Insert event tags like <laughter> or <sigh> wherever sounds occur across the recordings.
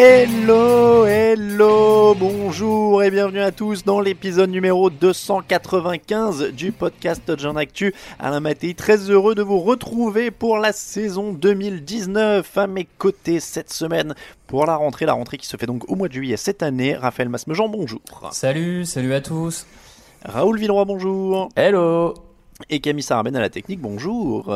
Hello, hello, bonjour et bienvenue à tous dans l'épisode numéro 295 du podcast Touchdown Actu. Alain Mattei, très heureux de vous retrouver pour la saison 2019 à mes côtés cette semaine pour la rentrée, la rentrée qui se fait donc au mois de juillet cette année. Raphaël Masmejean, bonjour. Salut, salut à tous. Raoul Villeroy, bonjour. Hello. Et Camille Sarabène à la technique, bonjour.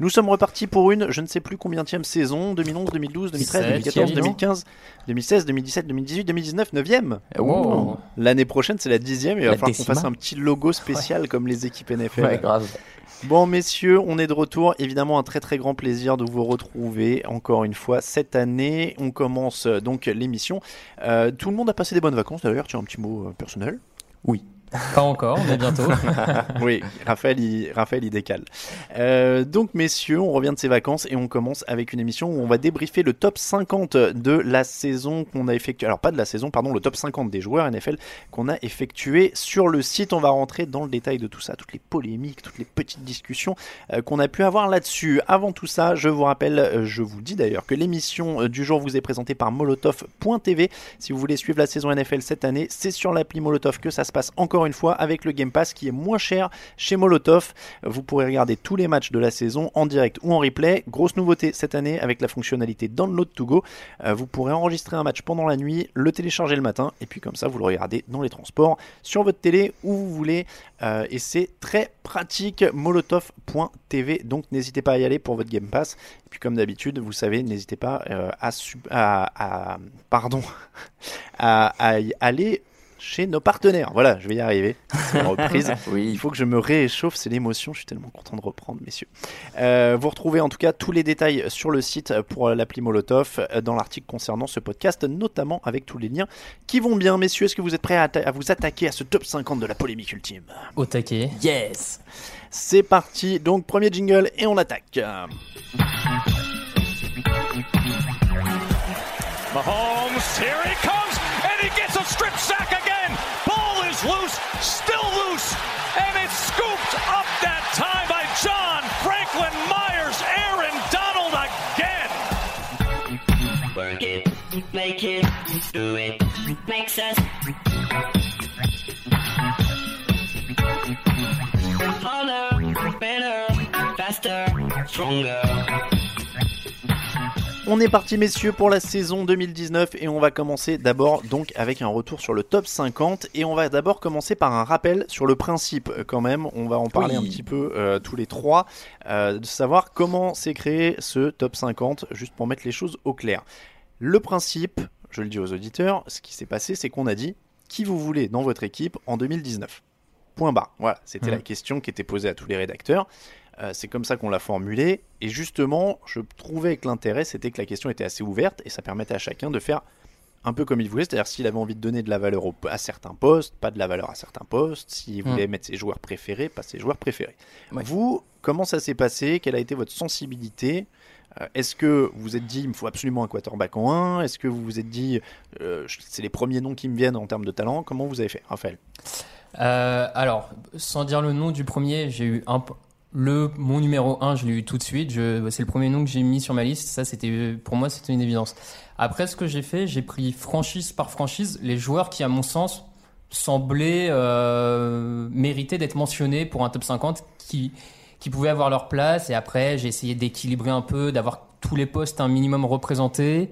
Nous sommes repartis pour une, je ne sais plus combien saison, 2011, 2012, 2013, 2014, Septième. 2015, 2016, 2017, 2018, 2019, 9ème. Wow. L'année prochaine, c'est la dixième et il va falloir qu'on fasse un petit logo spécial comme les équipes NFL. Ouais, grave. Bon, messieurs, on est de retour. Évidemment, un très très grand plaisir de vous retrouver encore une fois cette année. On commence euh, donc l'émission. Euh, tout le monde a passé des bonnes vacances d'ailleurs. Tu as un petit mot euh, personnel Oui. Pas encore, mais bientôt. <laughs> oui, Raphaël, il, Raphaël, il décale. Euh, donc, messieurs, on revient de ses vacances et on commence avec une émission où on va débriefer le top 50 de la saison qu'on a effectué. Alors, pas de la saison, pardon, le top 50 des joueurs NFL qu'on a effectué sur le site. On va rentrer dans le détail de tout ça, toutes les polémiques, toutes les petites discussions euh, qu'on a pu avoir là-dessus. Avant tout ça, je vous rappelle, euh, je vous dis d'ailleurs que l'émission du jour vous est présentée par molotov.tv. Si vous voulez suivre la saison NFL cette année, c'est sur l'appli Molotov que ça se passe encore une fois avec le Game Pass qui est moins cher chez Molotov. Vous pourrez regarder tous les matchs de la saison en direct ou en replay. Grosse nouveauté cette année avec la fonctionnalité Download to Go. Euh, vous pourrez enregistrer un match pendant la nuit, le télécharger le matin et puis comme ça vous le regardez dans les transports, sur votre télé où vous voulez. Euh, et c'est très pratique. Molotov.tv. Donc n'hésitez pas à y aller pour votre Game Pass. Et puis comme d'habitude, vous savez, n'hésitez pas euh, à, pardon, à, à <laughs> aller chez nos partenaires. Voilà, je vais y arriver. La reprise. <laughs> Il faut que je me réchauffe, c'est l'émotion. Je suis tellement content de reprendre, messieurs. Euh, vous retrouvez en tout cas tous les détails sur le site pour l'appli Molotov, euh, dans l'article concernant ce podcast, notamment avec tous les liens qui vont bien. Messieurs, est-ce que vous êtes prêts à, à vous attaquer à ce top 50 de la polémique ultime? Au taquet. Yes. C'est parti, donc premier jingle et on attaque. Mahomes, here he comes, and he gets a strip sack again. Ball is loose, still loose, and it's scooped up that time by John Franklin Myers, Aaron Donald again. Work it, make it, do it, makes us harder, better, faster, stronger. On est parti messieurs pour la saison 2019 et on va commencer d'abord donc avec un retour sur le top 50 et on va d'abord commencer par un rappel sur le principe euh, quand même, on va en parler Oui. un petit peu euh, tous les trois, euh, de savoir comment s'est créé ce top 50 juste pour mettre les choses au clair. Le principe, je le dis aux auditeurs, ce qui s'est passé c'est qu'on a dit qui vous voulez dans votre équipe en 2019. Point barre. Voilà, c'était Mhm. la question qui était posée à tous les rédacteurs. Euh, c'est comme ça qu'on l'a formulé. Et justement, je trouvais que l'intérêt, c'était que la question était assez ouverte et ça permettait à chacun de faire un peu comme il voulait, c'est-à-dire s'il avait envie de donner de la valeur au- à certains postes, pas de la valeur à certains postes, s'il voulait mettre ses joueurs préférés, pas ses joueurs préférés. Ouais. Vous, comment ça s'est passé? Quelle a été votre sensibilité? Euh, Est-ce que vous vous êtes dit il me faut absolument un quarterback en 1 Est-ce que vous vous êtes dit euh, c'est les premiers noms qui me viennent en termes de talent? Comment vous avez fait, Raphaël? Euh, alors, sans dire le nom du premier, j'ai eu un. Le, mon numéro 1, je l'ai eu tout de suite. Je, c'est le premier nom que j'ai mis sur ma liste. Ça, c'était, pour moi, c'était une évidence. Après, ce que j'ai fait, j'ai pris franchise par franchise les joueurs qui, à mon sens, semblaient euh, mériter d'être mentionnés pour un top 50 qui, qui pouvaient avoir leur place. Et après, j'ai essayé d'équilibrer un peu, d'avoir tous les postes un minimum représentés.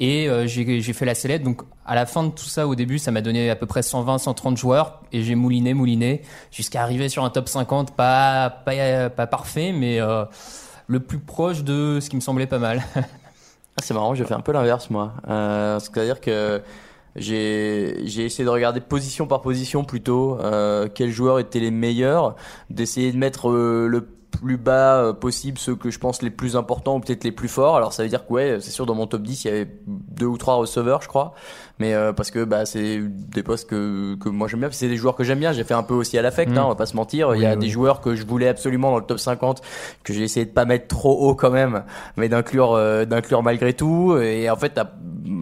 Et euh, j'ai fait la sellette. Donc, à la fin de tout ça, au début, ça m'a donné à peu près 120, 130 joueurs. Et j'ai mouliné, mouliné, jusqu'à arriver sur un top 50, pas, pas, pas parfait, mais euh, le plus proche de ce qui me semblait pas mal. <laughs> Ah, c'est marrant, j'ai fait un peu l'inverse moi. Euh, C'est-à-dire que j'ai essayé de regarder position par position plutôt euh, quels joueurs étaient les meilleurs, d'essayer de mettre euh, le plus bas euh, possible ceux que je pense les plus importants ou peut-être les plus forts. Alors ça veut dire que ouais, c'est sûr dans mon top 10, il y avait deux ou trois receveurs, je crois. Mais euh, parce que bah c'est des postes que que moi j'aime bien, puis c'est des joueurs que j'aime bien, j'ai fait un peu aussi à l'affect Mm. hein, on va pas se mentir, il y a Oui, des joueurs que je voulais absolument dans le top 50 que j'ai essayé de pas mettre trop haut quand même, mais d'inclure euh, d'inclure malgré tout et en fait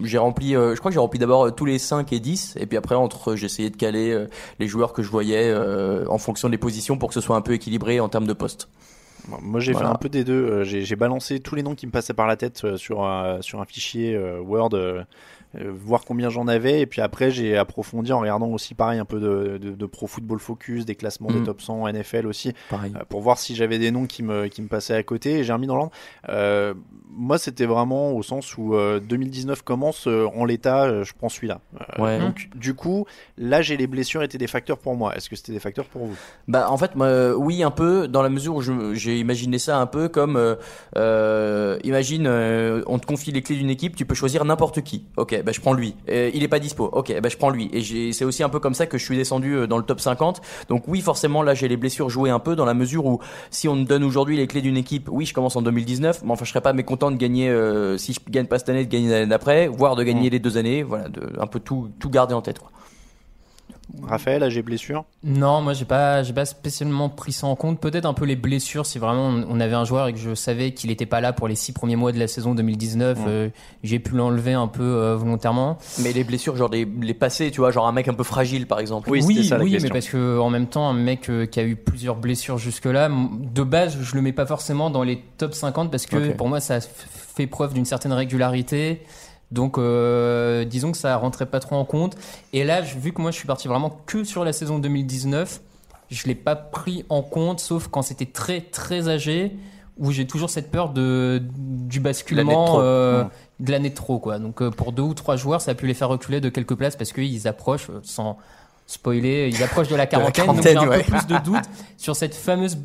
j'ai rempli euh, je crois que j'ai rempli d'abord euh, tous les 5 et 10 et puis après entre j'ai essayé de caler euh, les joueurs que je voyais euh, en fonction des positions pour que ce soit un peu équilibré en termes de postes. Moi j'ai Voilà. fait un peu des deux. J'ai j'ai balancé tous les noms qui me passaient par la tête euh, sur, un- sur un fichier euh, Word, euh, voir combien j'en avais. Et puis après j'ai approfondi en regardant aussi pareil un peu de, de, de Pro Football Focus, des classements des Mhm. top 100 NFL aussi, Pareil. euh, pour voir si j'avais des noms qui me, qui me passaient à côté. Et j'ai remis dans l'ordre. Euh, moi c'était vraiment au sens où euh, 2019 commence en l'état, je prends celui-là. Ouais. Donc du coup, là j'ai les blessures étaient des facteurs pour moi. Est-ce que c'était des facteurs pour vous? Bah en fait moi, oui un peu dans la mesure où j'ai imaginé ça un peu comme imagine on te confie les clés d'une équipe tu peux choisir n'importe qui ok bah je prends lui. Euh, il est pas dispo. Ok bah je prends lui. Et c'est aussi un peu comme ça que je suis descendu euh, dans le top 50 donc oui forcément là j'ai les blessures jouées un peu dans la mesure où si on me donne aujourd'hui les clés d'une équipe oui je commence en 2019 mais enfin je serais pas mécontent de gagner euh, si je gagne pas cette année de gagner l'année d'après voire de gagner les deux années. Voilà de un peu tout tout garder en tête quoi. Raphaël, là j'ai blessure? Non, moi j'ai pas, j'ai pas spécialement pris ça en compte. Peut-être un peu les blessures si vraiment on avait un joueur et que je savais qu'il n'était pas là pour les six premiers mois de la saison 2019. euh, j'ai pu l'enlever un peu euh, volontairement. mais les blessures genre des les passés tu vois genre un mec un peu fragile par exemple Oui, c'était ça la oui, question. mais parce que en même temps, un mec euh, qui a eu plusieurs blessures jusque-là, de base, je le mets pas forcément dans les top 50 parce que pour moi, ça fait preuve d'une certaine régularité. Donc, euh, disons que ça rentrait pas trop en compte. Et là, vu que moi, je suis parti vraiment que sur la saison 2019, je l'ai pas pris en compte, sauf quand c'était très très âgé, où j'ai toujours cette peur de du basculement euh, de l'année de trop, quoi. Donc, euh, pour deux ou trois joueurs, ça a pu les faire reculer de quelques places parce qu'ils approchent, sans spoiler, ils approchent de la <laughs> quarantaine. donc, j'ai un peu plus de <laughs> doutes sur cette fameuse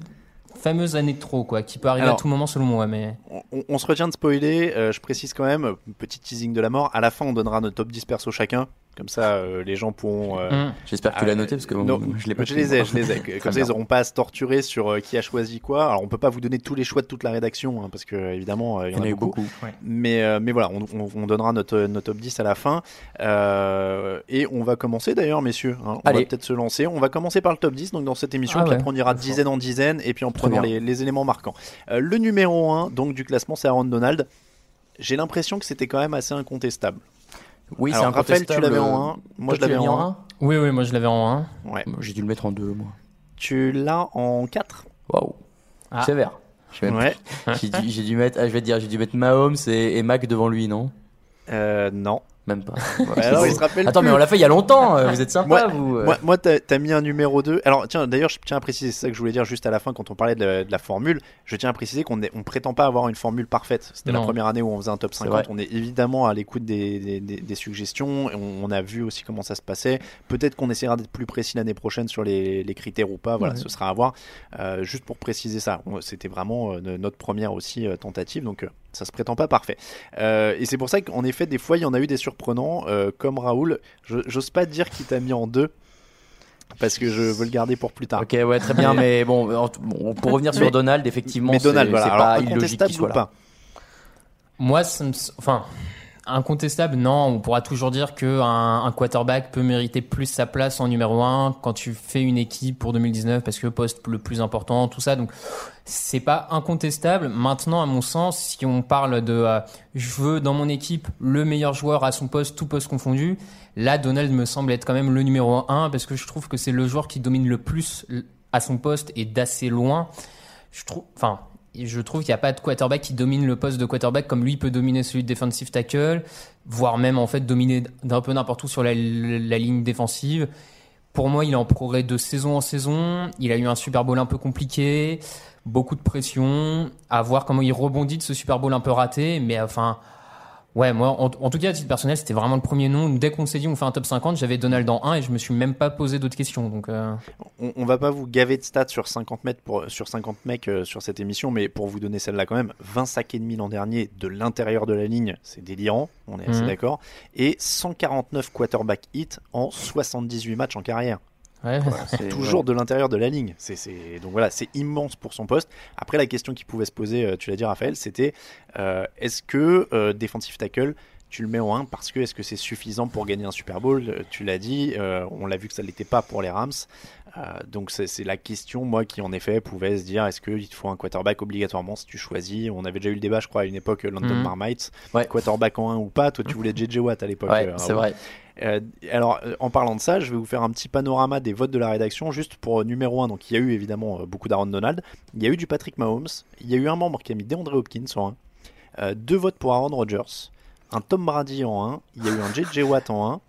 fameuse année de trop, quoi, qui peut arriver Alors, à tout moment selon moi, mais. on, on se retient de spoiler. euh, je précise quand même, petit teasing de la mort. À la fin, on donnera notre top 10 perso chacun. Comme ça, euh, les gens pourront. euh, Hum. J'espère que tu l'as noté parce que non, je l'ai pas. je les ai, je les ai. <laughs> Comme ça, bien. ils n'auront pas à se torturer sur euh, qui a choisi quoi. Alors, on peut pas vous donner tous les choix de toute la rédaction, hein, parce que évidemment, euh, il y en a eu beaucoup. beaucoup. Mais, euh, mais voilà, on, on- on donnera notre, notre top 10 à la fin. Euh, et on va commencer d'ailleurs, messieurs. hein. on va peut-être se lancer. On va commencer par le top 10, donc dans cette émission. Ah puis ouais. après, on ira de dizaine en dizaine, et puis en prenant les, les éléments marquants. Euh, le numéro 1 donc, du classement, c'est Aaron Donald. J'ai l'impression que c'était quand même assez incontestable. Oui, c'est Alors, Raphaël, tu l'avais en 1. Moi, je l'avais en en 1. un Oui, oui, moi je l'avais en 1. Ouais. J'ai dû le mettre en 2 moi. Tu l'as en 4 Waouh. Ah. Sévère. Ouais. <laughs> j'ai dû, dû mettre, ah, je vais te dire, j'ai dû mettre Mahomes et, et Mac devant lui, non? Euh, non. Même pas. <laughs> Ouais, <laughs> alors, il se rappelle Attends, plus. mais on l'a fait il y a longtemps. euh, Vous êtes sympa, Moi- vous. euh. Moi, moi t'as as mis un numéro 2. Alors, tiens, d'ailleurs, je tiens à préciser, c'est ça que je voulais dire juste à la fin quand on parlait de la, de la formule. Je tiens à préciser qu'on on prétend pas avoir une formule parfaite. C'était la première année où on faisait un top C'est 50. vrai. On est évidemment à l'écoute des, des- des- des suggestions. On, on a vu aussi comment ça se passait. Peut-être qu'on essaiera d'être plus précis l'année prochaine sur les, les critères ou pas. Voilà, ce sera à voir. Euh, juste pour préciser ça. C'était vraiment notre première aussi tentative. Donc, ça se prétend pas parfait. Euh, et c'est pour ça qu'en effet, des fois, il y en a eu des surprenants, euh, comme Raoul. Je- J'ose pas dire qu'il t'a mis en deux. parce que je veux le garder pour plus tard. Ok, ouais, très bien, mais bon, en- bon, pour revenir sur Mais- Donald, effectivement, mais c'est Donald, voilà. c'est Alors, pas illogique qu'il soit ou là. pas? Moi, ça me s- enfin, incontestable, non. On pourra toujours dire que un, un quarterback peut mériter plus sa place en numéro 1 quand tu fais une équipe pour 2019 parce que poste le plus important, tout ça. Donc, c'est pas incontestable. Maintenant, à mon sens, si on parle de euh, je veux dans mon équipe le meilleur joueur à son poste, tout poste confondu, là, Donald me semble être quand même le numéro 1 parce que je trouve que c'est le joueur qui domine le plus à son poste et d'assez loin. Je trouve, enfin, je trouve qu'il n'y a pas de quarterback qui domine le poste de quarterback comme lui peut dominer celui de defensive tackle, voire même en fait dominer d'un peu n'importe où sur la, la ligne défensive. Pour moi, il est en progrès de saison en saison. Il a eu un Super Bowl un peu compliqué, beaucoup de pression. À voir comment il rebondit de ce Super Bowl un peu raté. Mais enfin, ouais, moi, en, en tout cas, à titre personnel, c'était vraiment le premier nom. Dès qu'on s'est dit on fait un top 50, j'avais Donald en 1 et je me suis même pas posé d'autres questions. Donc, euh, on, on va pas vous gaver de stats sur 50 mètres pour, sur 50 mecs euh, sur cette émission, mais pour vous donner celle-là quand même, 20 sacs et demi l'an dernier de l'intérieur de la ligne, c'est délirant, on est assez Mhm. d'accord, et 149 quarterback hits en 78 matchs en carrière. Ouais. <laughs> C'est- Toujours ouais. de l'intérieur de la ligne. C'est, c'est- Donc voilà, c'est immense pour son poste. Après, la question qui pouvait se poser, euh, tu l'as dit Raphaël, c'était euh, est-ce que euh, defensive tackle, tu le mets en 1 parce que est-ce que c'est suffisant pour gagner un Super Bowl? Euh, Tu l'as dit, euh, on l'a vu que ça ne l'était pas pour les Rams. Euh, donc c'est, la question, moi, qui en effet pouvait se dire est-ce qu'il te faut un quarterback obligatoirement si tu choisis? On avait déjà eu le débat, je crois, à une époque, London Mhm. Marmite, Ouais. quarterback en 1 ou pas? Toi, tu voulais JJ Watt à l'époque. Ouais, euh, c'est vrai. Euh, alors, en parlant de ça, je vais vous faire un petit panorama des votes de la rédaction, juste pour numéro 1. Donc, il y a eu évidemment beaucoup d'Aaron Donald. Il y a eu du Patrick Mahomes. Il y a eu un membre qui a mis DeAndre Hopkins en 1. Euh, deux votes pour Aaron Rodgers. Un Tom Brady en 1. Il y a eu un JJ Watt en 1.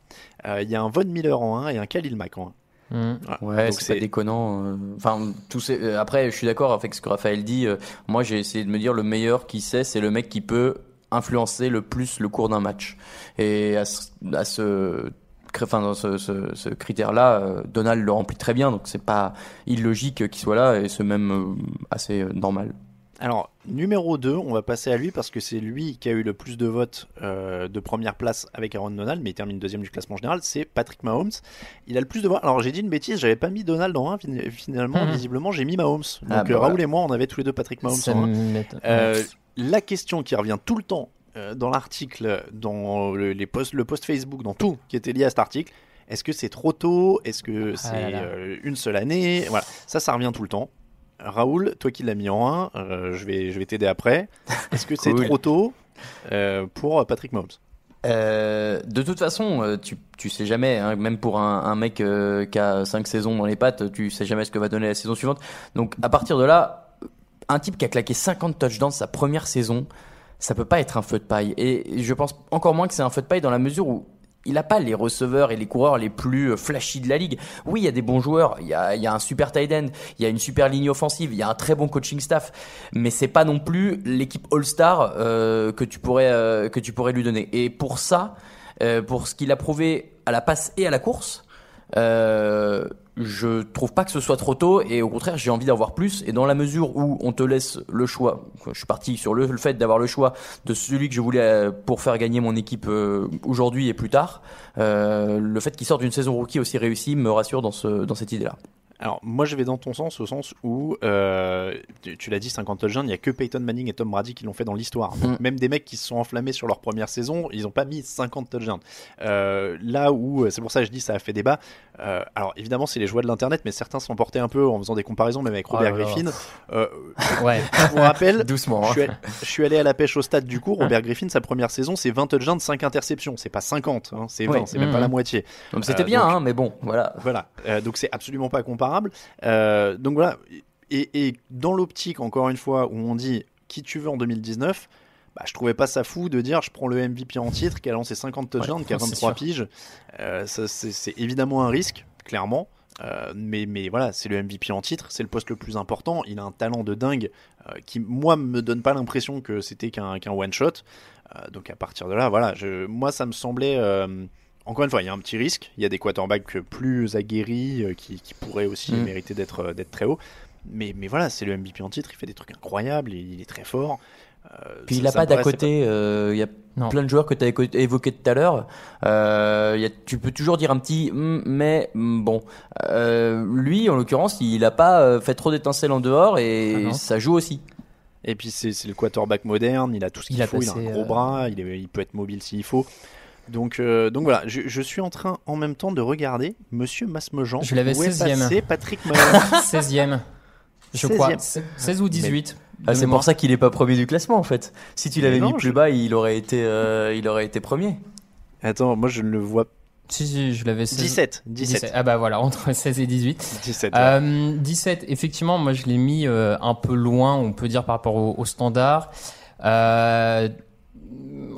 Euh, il y a un Von Miller en 1 et un Khalil Mack en 1. Mm. Ouais, Donc c'est pas déconnant. euh, Enfin, ces- euh, après, je suis d'accord avec ce que Raphaël dit. euh, Moi, j'ai essayé de me dire le meilleur qui sait, c'est le mec qui peut influencer le plus le cours d'un match. Et à ce, à ce, cré- enfin, dans ce, ce- ce critère-là, Donald le remplit très bien. Donc, c'est pas illogique qu'il soit là et c'est même assez normal. Alors, numéro 2, on va passer à lui parce que c'est lui qui a eu le plus de votes euh, de première place avec Aaron Donald, mais il termine deuxième du classement général. C'est Patrick Mahomes. Il a le plus de votes. Alors, j'ai dit une bêtise, j'avais pas mis Donald en 1. Finalement, Mhm. visiblement, j'ai mis Mahomes. Donc, Ah, bah euh, Raoul et moi, on avait tous les deux Patrick Mahomes en 1. m'étonne. Euh, la question qui revient tout le temps euh, dans l'article, dans le, les posts, le post Facebook, dans tout qui était lié à cet article, est-ce que c'est trop tôt? Est-ce que c'est Ah euh, une seule année? Voilà, ça, ça revient tout le temps. Raoul, toi qui l'as mis en 1, euh, je vais, je vais t'aider après. <laughs> Est-ce que c'est trop tôt euh, pour Patrick Mahomes? Euh, de toute façon, tu, tu sais jamais, hein, même pour un, un mec qui a 5 saisons dans les pattes, tu sais jamais ce que va donner la saison suivante. Donc à partir de là, un type qui a claqué 50 touchdowns sa première saison, ça peut pas être un feu de paille. Et je pense encore moins que c'est un feu de paille dans la mesure où il n'a pas les receveurs et les coureurs les plus euh, flashy de la ligue. Oui, il y a des bons joueurs, il y a, y a un super tight end, il y a une super ligne offensive, il y a un très bon coaching staff, mais c'est pas non plus l'équipe All-Star euh, que tu pourrais euh, que tu pourrais lui donner. Et pour ça, euh, pour ce qu'il a prouvé à la passe et à la course, euh, je trouve pas que ce soit trop tôt et au contraire j'ai envie d'en voir plus. Et dans la mesure où on te laisse le choix je suis parti sur le, fait d'avoir le choix de celui que je voulais euh, pour faire gagner mon équipe euh, aujourd'hui et plus tard euh, le fait qu'il sorte d'une saison rookie aussi réussie me rassure dans, ce, dans cette idée là Alors, moi, je vais dans ton sens, au sens où, euh, tu, tu l'as dit, 50 touchdowns, il n'y a que Peyton Manning et Tom Brady qui l'ont fait dans l'histoire. Mm. Même des mecs qui se sont enflammés sur leur première saison, ils n'ont pas mis 50 touchdowns. Euh, là où, c'est pour ça que je dis, ça a fait débat. Euh, alors, évidemment, c'est les joies de l'Internet, mais certains s'en portaient un peu en faisant des comparaisons, même avec Oh Robert. Griffin. Euh, <laughs> Ouais. <laughs> je vous rappelle, doucement je hein. suis, allé, je suis allé à la pêche au stade du coup. Robert Griffin, sa première saison, c'est 20 touchdowns, 5 interceptions. C'est pas 50, hein, c'est 20, Ouais. c'est même pas la moitié. donc c'était Euh, bien donc- hein, mais bon voilà Voilà, Euh, donc c'est absolument pas comparable. Euh, donc voilà, et, et dans l'optique, encore une fois, où on dit qui tu veux en 2019, bah, je trouvais pas ça fou de dire je prends le MVP en titre qui a lancé 50 touchdowns, Ouais, qui a c'est 23 sûr. piges. Euh, c'est évidemment un risque, clairement. Euh, mais, mais voilà, c'est le MVP en titre, c'est le poste le plus important. Il a un talent de dingue euh, qui, moi, me donne pas l'impression que c'était qu'un one-shot. Donc à partir de là, voilà, je, moi, ça me semblait. Euh, encore une fois, il y a un petit risque. Il y a des quarterbacks plus aguerris euh, qui, qui pourraient aussi Mm. mériter d'être euh, très haut. Mais, mais voilà, c'est le MVP en titre. Il fait des trucs incroyables. Il, il est très fort. Puis ça- il a ça pas d'à côté, euh, il y a Non. plein de joueurs que tu as évoqués tout à l'heure. Euh, il y a- tu peux toujours dire un petit hmm, mais hmm, bon. Euh, lui, en l'occurrence, il a pas euh, fait trop d'étincelles en dehors et Ah ça joue aussi. Et puis c'est le quarterback moderne, il a tout ce Il qu'il faut, il a un gros euh, bras, il, est- il peut être mobile s'il faut. Donc, euh, donc voilà, je, je suis en train en même temps de regarder Monsieur Masmejean. Je l'avais Où est 16e. passé Patrick Mahon 16e, <laughs> je crois. 16e. 16 ou 18. Ah, c'est pour ça qu'il est pas premier du classement en fait. Si tu l'avais mis plus bas, il aurait été, euh, il aurait été premier. Attends, moi je ne le vois. Si, si, je l'avais 16. 17, 17. Ah bah voilà, entre <laughs> 16 et 18. 17. ouais. Euh, 17, effectivement, moi je l'ai mis euh, un peu loin, on peut dire, par rapport au, au standard. Euh,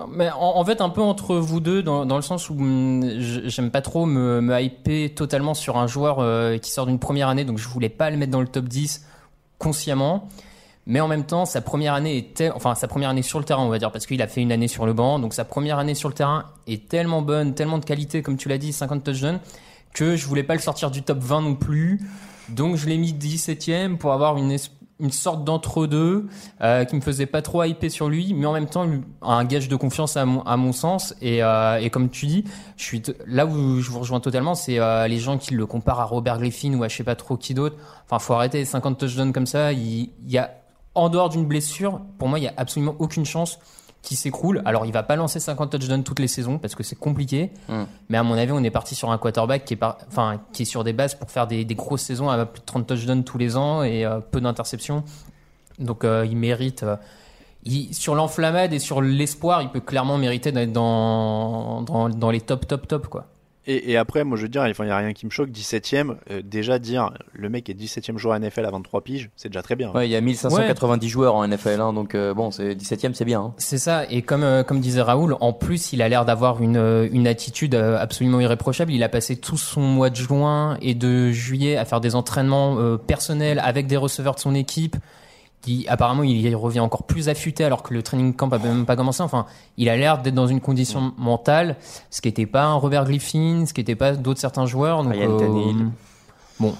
mais en, fait, un peu entre vous deux, dans, dans le sens où je- j'aime pas trop me, me hyper totalement sur un joueur euh, qui sort d'une première année, donc je voulais pas le mettre dans le top 10 consciemment. Mais en même temps, sa première année était, enfin sa première année sur le terrain, on va dire, parce qu'il a fait une année sur le banc, donc sa première année sur le terrain est tellement bonne, tellement de qualité, comme tu l'as dit, 50 touchdowns, que je voulais pas le sortir du top 20 non plus. Donc je l'ai mis 17ème pour avoir une, es- une sorte d'entre-deux euh, qui me faisait pas trop hyper sur lui, mais en même temps un gage de confiance à mon, à mon sens. Et, euh, et comme tu dis, je suis là où je vous rejoins totalement, c'est euh, les gens qui le comparent à Robert Griffin ou à je sais pas trop qui d'autre. Enfin, faut arrêter 50 touchdowns comme ça. Il y a en dehors d'une blessure, pour moi, il y a absolument aucune chance qu'il s'écroule. Alors, il va pas lancer 50 touchdowns toutes les saisons parce que c'est compliqué. Mm. Mais à mon avis, on est parti sur un quarterback qui est, par- enfin, qui est sur des bases pour faire des, des grosses saisons à plus de 30 touchdowns tous les ans et euh, peu d'interceptions. Donc, euh, il mérite. euh, il- sur l'enflammade et sur l'espoir, il peut clairement mériter d'être dans, dans, dans les top, top, top, quoi. Et, et après, moi je veux dire, il n'y a rien qui me choque. 17ème, euh, déjà dire le mec est 17ème joueur NFL à 23 piges, c'est déjà très bien. Ouais, il y a 1590 joueurs en NFL, hein, donc euh, bon, c'est 17ème, c'est bien. hein. C'est ça, et comme, euh, comme disait Raoul, en plus, il a l'air d'avoir une, euh, une attitude euh, absolument irréprochable. Il a passé tout son mois de juin et de juillet à faire des entraînements euh, personnels avec des receveurs de son équipe. Qui, apparemment, il y revient encore plus affûté alors que le training camp a même pas commencé. Enfin, il a l'air d'être dans une condition mentale, ce qui n'était pas un Robert Griffin, ce qui n'était pas d'autres certains joueurs. Donc, Ryan Tannehill. bon,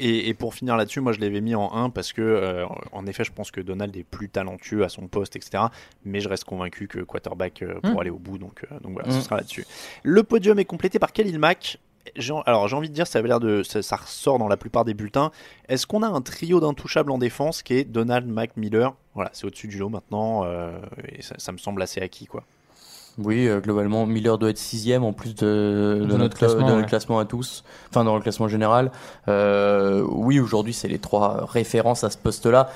Et, et pour finir là-dessus, moi je l'avais mis en 1 parce que, euh, en effet, je pense que Donald est plus talentueux à son poste, etc. Mais je reste convaincu que quarterback euh, pour Mm. aller au bout, donc, euh, donc voilà, Mm. ce sera là-dessus. Le podium est complété par Khalil Mack. Alors j'ai envie de dire, ça avait l'air de, ça, ça ressort dans la plupart des bulletins. Est-ce qu'on a un trio d'intouchables en défense qui est Donald, Mack, Miller Voilà, c'est au-dessus du lot maintenant, euh, et ça, ça me semble assez acquis, quoi. Oui, euh, globalement, Miller doit être sixième en plus de, de notre notre, classement, de notre ouais. classement à tous, enfin dans le classement général. Euh, oui, aujourd'hui, c'est les trois références à ce poste-là.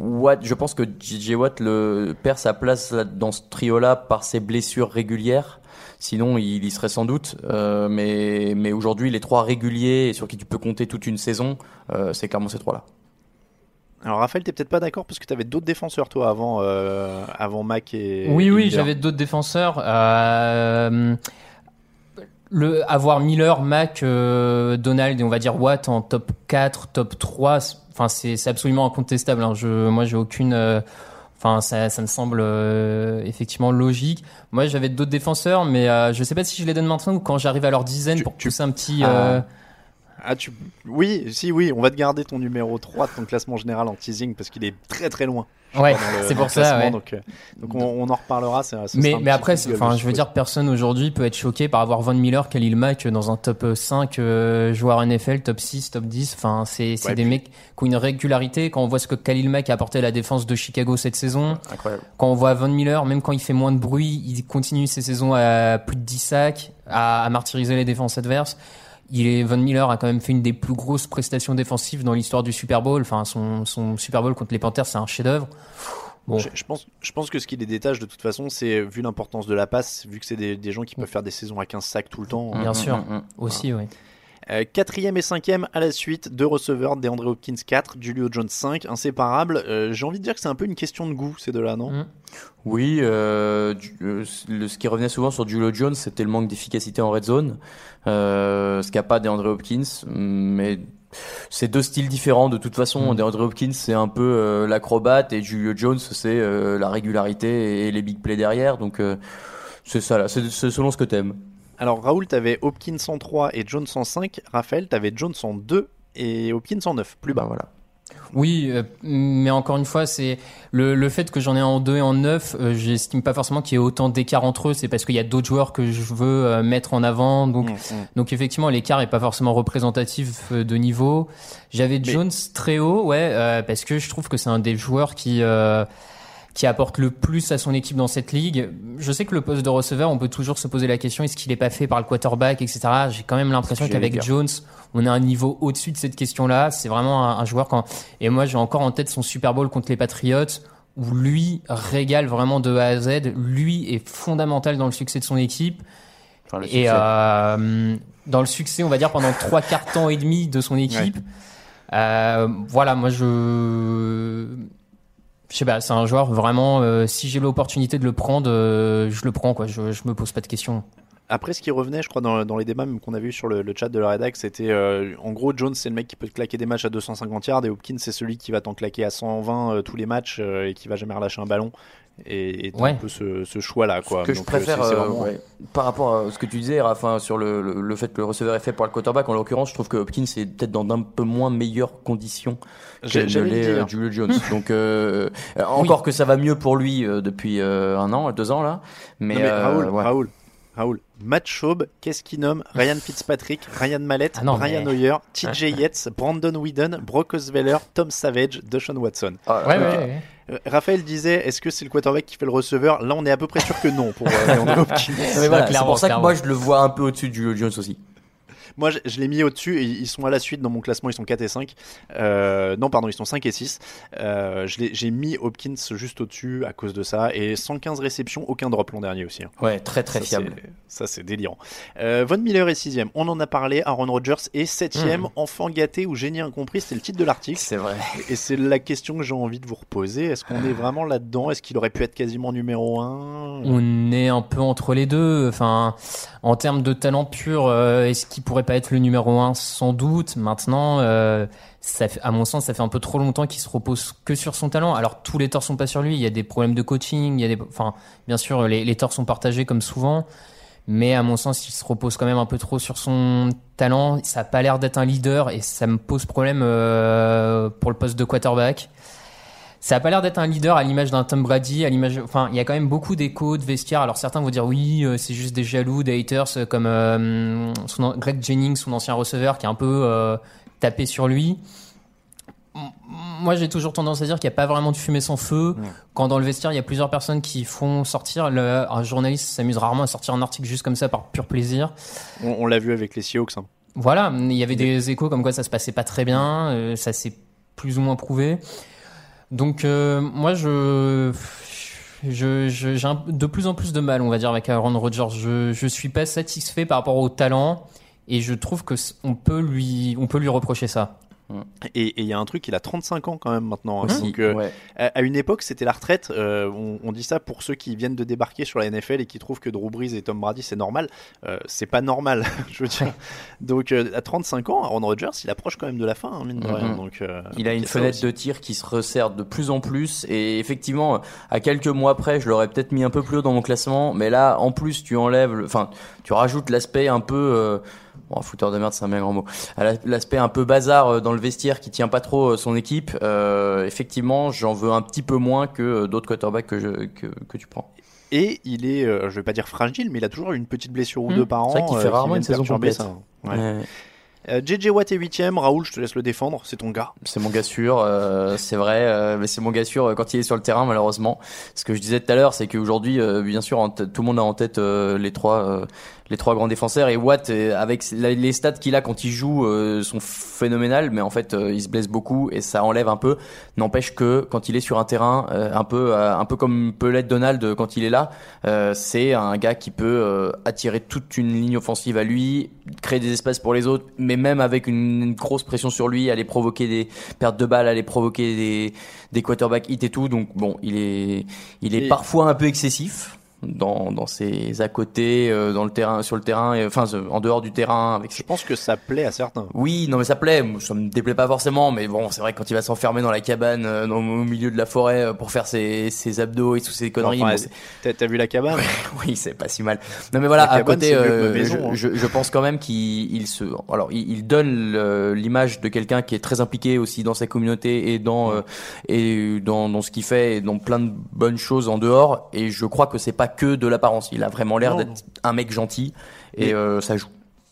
Watt, je pense que JJ Watt le, perd sa place là- dans ce trio-là par ses blessures régulières. Sinon, il y serait sans doute. Euh, mais mais aujourd'hui, les trois réguliers et sur qui tu peux compter toute une saison, euh, c'est clairement ces trois-là. Alors Raphaël, t'es peut-être pas d'accord parce que t'avais d'autres défenseurs toi avant, euh, avant Mack et. Oui, et oui, Miller. j'avais d'autres défenseurs. Euh, le, avoir Miller, Mac, euh, Donald et on va dire Watt en top 4, top 3, c'est- enfin, c'est c'est absolument incontestable. hein. Je, moi, j'ai aucune. Euh, Enfin, ça, ça me semble euh, effectivement logique. Moi, j'avais d'autres défenseurs, mais euh, je sais pas si je les donne maintenant ou quand j'arrive à leur dizaine Tu- pour tu- pousser un petit. Ah. Euh, Ah, tu... Oui, si, oui, on va te garder ton numéro 3 de ton classement général en teasing parce qu'il est très très loin. Ouais, c'est pour ça, ouais. Donc, euh, donc on, on en reparlera. Mais, mais après, enfin, je veux dire, personne aujourd'hui peut être choqué par avoir Von Miller, Khalil Mack dans un top 5 euh, joueur NFL, top 6, top 10. Enfin, c'est c'est Ouais, des puis- mecs qui ont une régularité. Quand on voit ce que Khalil Mack a apporté à la défense de Chicago cette saison, Incroyable. quand on voit Von Miller, même quand il fait moins de bruit, il continue ses saisons à plus de 10 sacs, à, à martyriser les défenses adverses. Il est, Von Miller a quand même fait une des plus grosses prestations défensives dans l'histoire du Super Bowl. Enfin, son, son Super Bowl contre les Panthers, c'est un chef-d'œuvre. Bon, Je, je pense, je pense que ce qui les détache de toute façon, c'est vu l'importance de la passe, vu que c'est des, des gens qui peuvent faire des saisons à 15 sacs tout le temps. bien Mm, sûr, mm, mm. aussi, oui. Euh, quatrième et cinquième à la suite, deux receveurs, DeAndre Hopkins 4, Julio Jones 5, inséparables. Euh, J'ai envie de dire que c'est un peu une question de goût ces deux-là, non? Mm. Oui, euh, euh, ce qui revenait souvent sur Julio Jones, c'était le manque d'efficacité en red zone, euh, ce qu'a pas DeAndre Hopkins, mais c'est deux styles différents de toute façon. Mm. DeAndre Hopkins, c'est un peu euh, l'acrobate et Julio Jones, c'est euh, la régularité et les big plays derrière. Donc euh, c'est ça là, c'est c'est selon ce que t'aimes. Alors Raoul, t'avais Hopkins en 3 et Jones en 5. Raphaël, t'avais Jones en 2 et Hopkins en 9. Plus bas. Voilà. Oui, euh, mais encore une fois, c'est le, le fait que j'en ai en 2 et en 9, euh, j'estime pas forcément qu'il y ait autant d'écart entre eux, c'est parce qu'il y a d'autres joueurs que je veux euh, mettre en avant. Donc, donc effectivement, l'écart est pas forcément représentatif de niveau. J'avais Jones très haut, ouais, parce que je trouve que c'est un des joueurs qui qui apporte le plus à son équipe dans cette ligue. Je sais que le poste de receveur, on peut toujours se poser la question est-ce qu'il est pas fait par le quarterback, etc. J'ai quand même l'impression qu'avec. Jones, on a un niveau au-dessus de cette question-là. C'est vraiment un, un joueur quand et moi j'ai encore en tête son Super Bowl contre les Patriots où lui régale vraiment de A à Z. Lui est fondamental dans le succès de son équipe. Enfin, et euh, dans le succès, on va dire pendant trois quarts temps et demi de son équipe. Euh, voilà, moi je je sais pas, c'est un joueur vraiment. euh, si j'ai l'opportunité de le prendre, euh, je le prends quoi. Je, je me pose pas de questions. Après, ce qui revenait, je crois, dans, les débats qu'on avait eu sur le, chat de la rédac, c'était euh, en gros, Jones, c'est le mec qui peut te claquer des matchs à 250 yards et Hopkins, c'est celui qui va t'en claquer à 120 euh, tous les matchs et qui va jamais relâcher un ballon. Et, et Ouais. un peu ce, ce choix-là, quoi. que je Donc, euh, préfère, euh, vraiment- ouais, par rapport à ce que tu disais, Rafa, sur le, le, le fait que le receveur est fait pour le quarterback, en l'occurrence, je trouve que Hopkins est peut-être dans d'un peu moins meilleures conditions que ne l'est euh, Julio Jones. <laughs> Donc, euh, encore que ça va mieux pour lui euh, depuis euh, un an, deux ans là. Mais, Non, mais euh, Raoul, ouais. Raoul, Raoul, Matt Schaub, qu'est-ce qu'il nomme? <laughs> Ryan Fitzpatrick, Ryan Mallett, Ah non, Brian mais- Hoyer, TJ <laughs> Yates, Brandon Whedon, Brock Osweiler, Tom Savage, Deshaun Watson. Ah, Ouais, ok. ouais, ouais. Euh, Raphaël disait, est-ce que c'est le quarterback qui fait le receveur? Là, on est à peu près sûr que non pour euh, <laughs> Hopkins. Voilà, c'est pour ça que moi je le vois un peu au-dessus de Julio Jones aussi. Moi, je, je l'ai mis au-dessus et ils sont à la suite dans mon classement. Ils sont 4 et 5. Euh, non, pardon, ils sont 5 et 6. Euh, J'ai mis Hopkins juste au-dessus à cause de ça. Et 115 réceptions, aucun drop l'an dernier aussi. hein. Ouais, très très Ça, fiable. Ça, c'est délirant. Euh, Von Miller est 6 On en a parlé. Aaron Rodgers est 7 Hmm. Enfant gâté ou génie incompris. C'est le titre de l'article. C'est vrai. Et c'est la question que j'ai envie de vous reposer. Est-ce qu'on est vraiment là-dedans? Est-ce qu'il aurait pu être quasiment numéro 1 On est un peu entre les deux. Enfin, en termes de talent pur, euh, est-ce qu'il pourrait pas être le numéro un Sans doute. Maintenant, euh, ça fait- à mon sens, ça fait un peu trop longtemps qu'il se repose que sur son talent. Alors tous les torts sont pas sur lui. Il y a des problèmes de coaching. Il y a des, enfin, bien sûr, les, les torts sont partagés comme souvent. Mais à mon sens, il se repose quand même un peu trop sur son talent. Ça a pas l'air d'être un leader et ça me pose problème euh, pour le poste de quarterback. Ça a pas l'air d'être un leader à l'image d'un Tom Brady, à l'image, enfin, il y a quand même beaucoup d'échos de vestiaire. Alors certains vont dire oui, euh, c'est juste des jaloux, des haters, euh, comme euh, son Greg Jennings, son ancien receveur, qui est un peu tapé sur lui. Moi, j'ai toujours tendance à dire qu'il n'y a pas vraiment de fumée sans feu. Quand dans le vestiaire, il y a plusieurs personnes qui font sortir, le, un journaliste s'amuse rarement à sortir un article juste comme ça par pur plaisir. On, on l'a vu avec les Seahawks. hein. Voilà, il y avait des échos comme quoi ça se passait pas très bien, euh, ça s'est plus ou moins prouvé. Donc euh, moi je je- je- j'ai un- de plus en plus de mal, on va dire, avec Aaron Rodgers. Je je suis pas satisfait par rapport au talent et je trouve que on peut lui on peut lui reprocher ça. Et il y a un truc, il a 35 ans quand même maintenant. hein. Aussi, Donc, euh, ouais. à, à une époque, c'était la retraite. Euh, on, on dit ça pour ceux qui viennent de débarquer sur la NFL et qui trouvent que Drew Brees et Tom Brady c'est normal. Euh, c'est pas normal, <laughs> je veux dire. Donc à 35 ans, Aaron Rodgers, il approche quand même de la fin, hein, mine de rien. Mhm. Donc euh, Il a une fenêtre de tir qui se resserre de plus en plus et effectivement à quelques mois près je l'aurais peut-être mis un peu plus haut dans mon classement mais là en plus tu enlèves enfin tu rajoutes l'aspect un peu bon fouteur de merde c'est un bien grand mot l'aspect un peu bazar euh, dans le vestiaire qui tient pas trop euh, son équipe euh, effectivement j'en veux un petit peu moins que d'autres quarterbacks que, je, que, que tu prends Et il est, euh, je vais pas dire fragile, mais il a toujours une petite blessure ou Mhm. deux par an. C'est vrai qu'il fait rarement une saison complète. ça. Ouais. Ouais. Euh, JJ Watt est 8ème. Raoul, je te laisse le défendre. C'est ton gars. C'est mon gars sûr, euh, c'est vrai, euh, mais c'est mon gars sûr quand il est sur le terrain malheureusement. Ce que je disais tout à l'heure, c'est qu'aujourd'hui, bien sûr, tout le monde a en tête les trois, les trois grands défenseurs et Watt, euh, avec les stats qu'il a quand il joue, euh, sont phénoménales, mais en fait, euh, il se blesse beaucoup et ça enlève un peu. N'empêche que quand il est sur un terrain, euh, un peu, euh, un peu comme peut l'être Donald quand il est là, euh, c'est un gars qui peut euh, attirer toute une ligne offensive à lui, créer des espaces pour les autres, mais même avec une, une grosse pression sur lui, aller provoquer des pertes de balles, aller provoquer des, des quarterback hits et tout. Donc bon, il est, il est Et- parfois un peu excessif. Dans, dans ses à côté, euh, dans le terrain, sur le terrain, et, enfin en dehors du terrain. Avec Je pense que ça plaît à certains. Oui, non mais ça plaît, ça me déplaît pas forcément, mais bon, c'est vrai que quand il va s'enfermer dans la cabane, euh, dans- au milieu de la forêt euh, pour faire ses, ses abdos et toutes ces conneries. Enfin, bon, t'as, vu la cabane? <laughs> Oui, c'est pas si mal. Non mais voilà, La à cabane, côté, euh, maison, hein. je, je, pense quand même qu'il il se, alors il, il donne l'image de quelqu'un qui est très impliqué aussi dans sa communauté et dans euh, et dans, dans ce qu'il fait et dans plein de bonnes choses en dehors. Et je crois que c'est pas que de l'apparence. Il a vraiment l'air d'être un mec gentil et euh, ça joue.